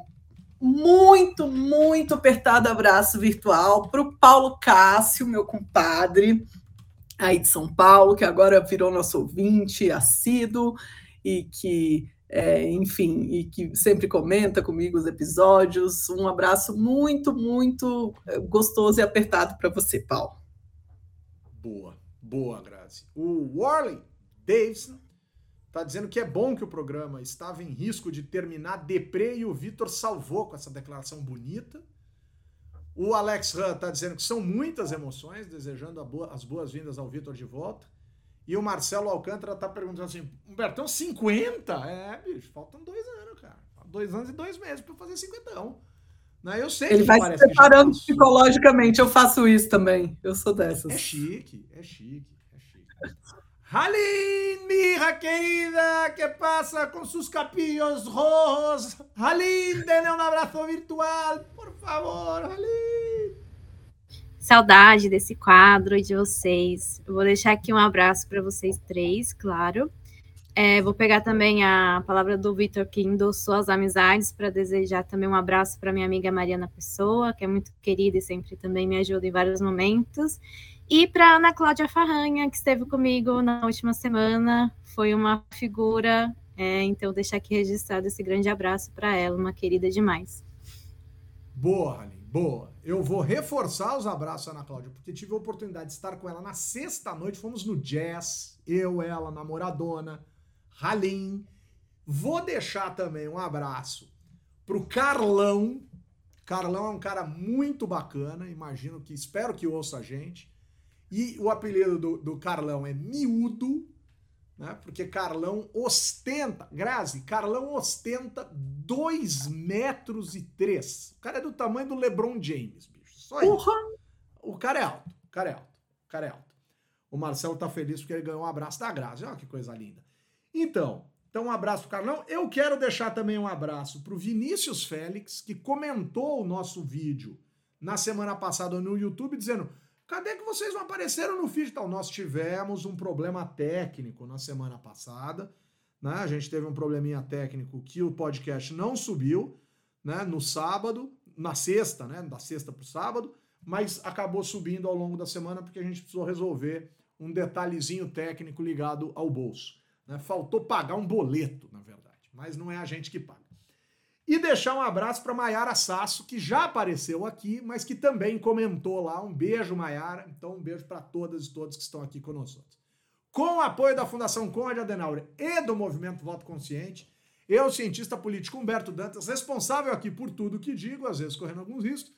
muito, muito apertado abraço virtual para o Paulo Cássio, meu compadre, aí de São Paulo, que agora virou nosso ouvinte assíduo e que é, enfim, e que sempre comenta comigo os episódios. Um abraço muito, muito é, gostoso e apertado para você, Paulo. Boa, boa, Grazi. O Warley Davidson está dizendo que é bom que o programa estava em risco de terminar deprê e o Vitor salvou com essa declaração bonita. O Alex Han está dizendo que são muitas emoções, desejando boa, as boas-vindas ao Vitor de volta. E o Marcelo Alcântara tá perguntando assim: Humbertão, 50? É, bicho, faltam dois anos, cara. Dois anos e dois meses para fazer 50. Né? Eu sei Ele vai se preparando psicologicamente, eu faço isso também. Eu sou dessas. É chique, é chique, é chique. Halim, minha querida, que passa com seus capillos rojos? Halim, dê um abraço virtual, por favor, Halim. Saudade desse quadro e de vocês. Eu vou deixar aqui um abraço para vocês três, claro. É, vou pegar também a palavra do Vitor que endossou as amizades para desejar também um abraço para minha amiga Mariana Pessoa, que é muito querida e sempre também me ajuda em vários momentos. E para Ana Cláudia Farranha, que esteve comigo na última semana, foi uma figura. É, então, deixar aqui registrado esse grande abraço para ela, uma querida demais. Boa, Aline, boa. Eu vou reforçar os abraços, Ana Cláudia, porque tive a oportunidade de estar com ela na sexta noite. Fomos no jazz, eu, ela, namoradona, Halim. Vou deixar também um abraço pro Carlão. Carlão é um cara muito bacana, imagino que, espero que ouça a gente. E o apelido do, do Carlão é Miúdo, né? Porque Carlão ostenta, Grazi, Carlão ostenta 2 metros e 3. O cara é do tamanho do LeBron James, bicho. Só isso. O cara é alto, o cara é alto, o cara é alto. O Marcelo tá feliz porque ele ganhou um abraço da Grazi. Olha que coisa linda. Então, então um abraço pro Carlão. Eu quero deixar também um abraço pro Vinícius Félix, que comentou o nosso vídeo na semana passada no YouTube, dizendo Cadê que vocês não apareceram no feed? Então, nós tivemos um problema técnico na semana passada. Né? A gente teve um probleminha técnico que o podcast não subiu né? no sábado, na sexta, né? Da sexta para o sábado, mas acabou subindo ao longo da semana porque a gente precisou resolver um detalhezinho técnico ligado ao bolso. Né? Faltou pagar um boleto, na verdade, mas não é a gente que paga. E deixar um abraço para Maiara Sasso, que já apareceu aqui, mas que também comentou lá. Um beijo, Maiara. Então, um beijo para todas e todos que estão aqui conosco. Com o apoio da Fundação Conrad Adenauer e do Movimento Voto Consciente, eu, cientista político Humberto Dantas, responsável aqui por tudo que digo, às vezes correndo alguns riscos,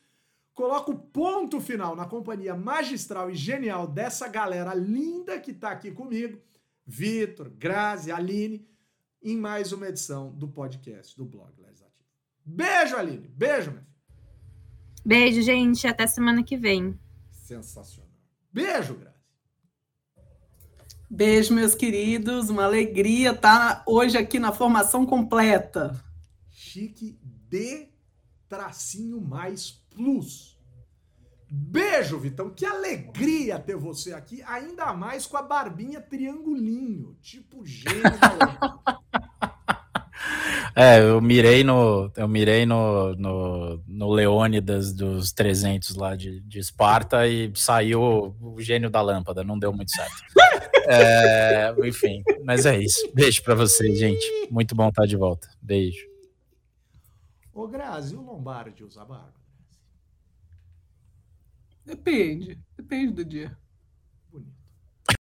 coloco ponto final na companhia magistral e genial dessa galera linda que está aqui comigo, Vitor, Grazi, Aline, em mais uma edição do podcast do blog Beijo, Aline. Beijo, meu filho. Beijo, gente. Até semana que vem. Sensacional. Beijo, Grazi. Beijo, meus queridos. Uma alegria estar hoje aqui na formação completa. Chique de tracinho mais plus. Beijo, Vitão. Que alegria ter você aqui, ainda mais com a barbinha triangulinho, tipo gênio da É, eu mirei no, eu mirei no, no, no Leônidas dos 300 lá de, de Esparta e saiu o gênio da lâmpada, não deu muito certo. é, enfim, mas é isso. Beijo para vocês, gente. Muito bom estar de volta. Beijo. Ô Grazi, o Lombardi usa barba? Depende, depende do dia.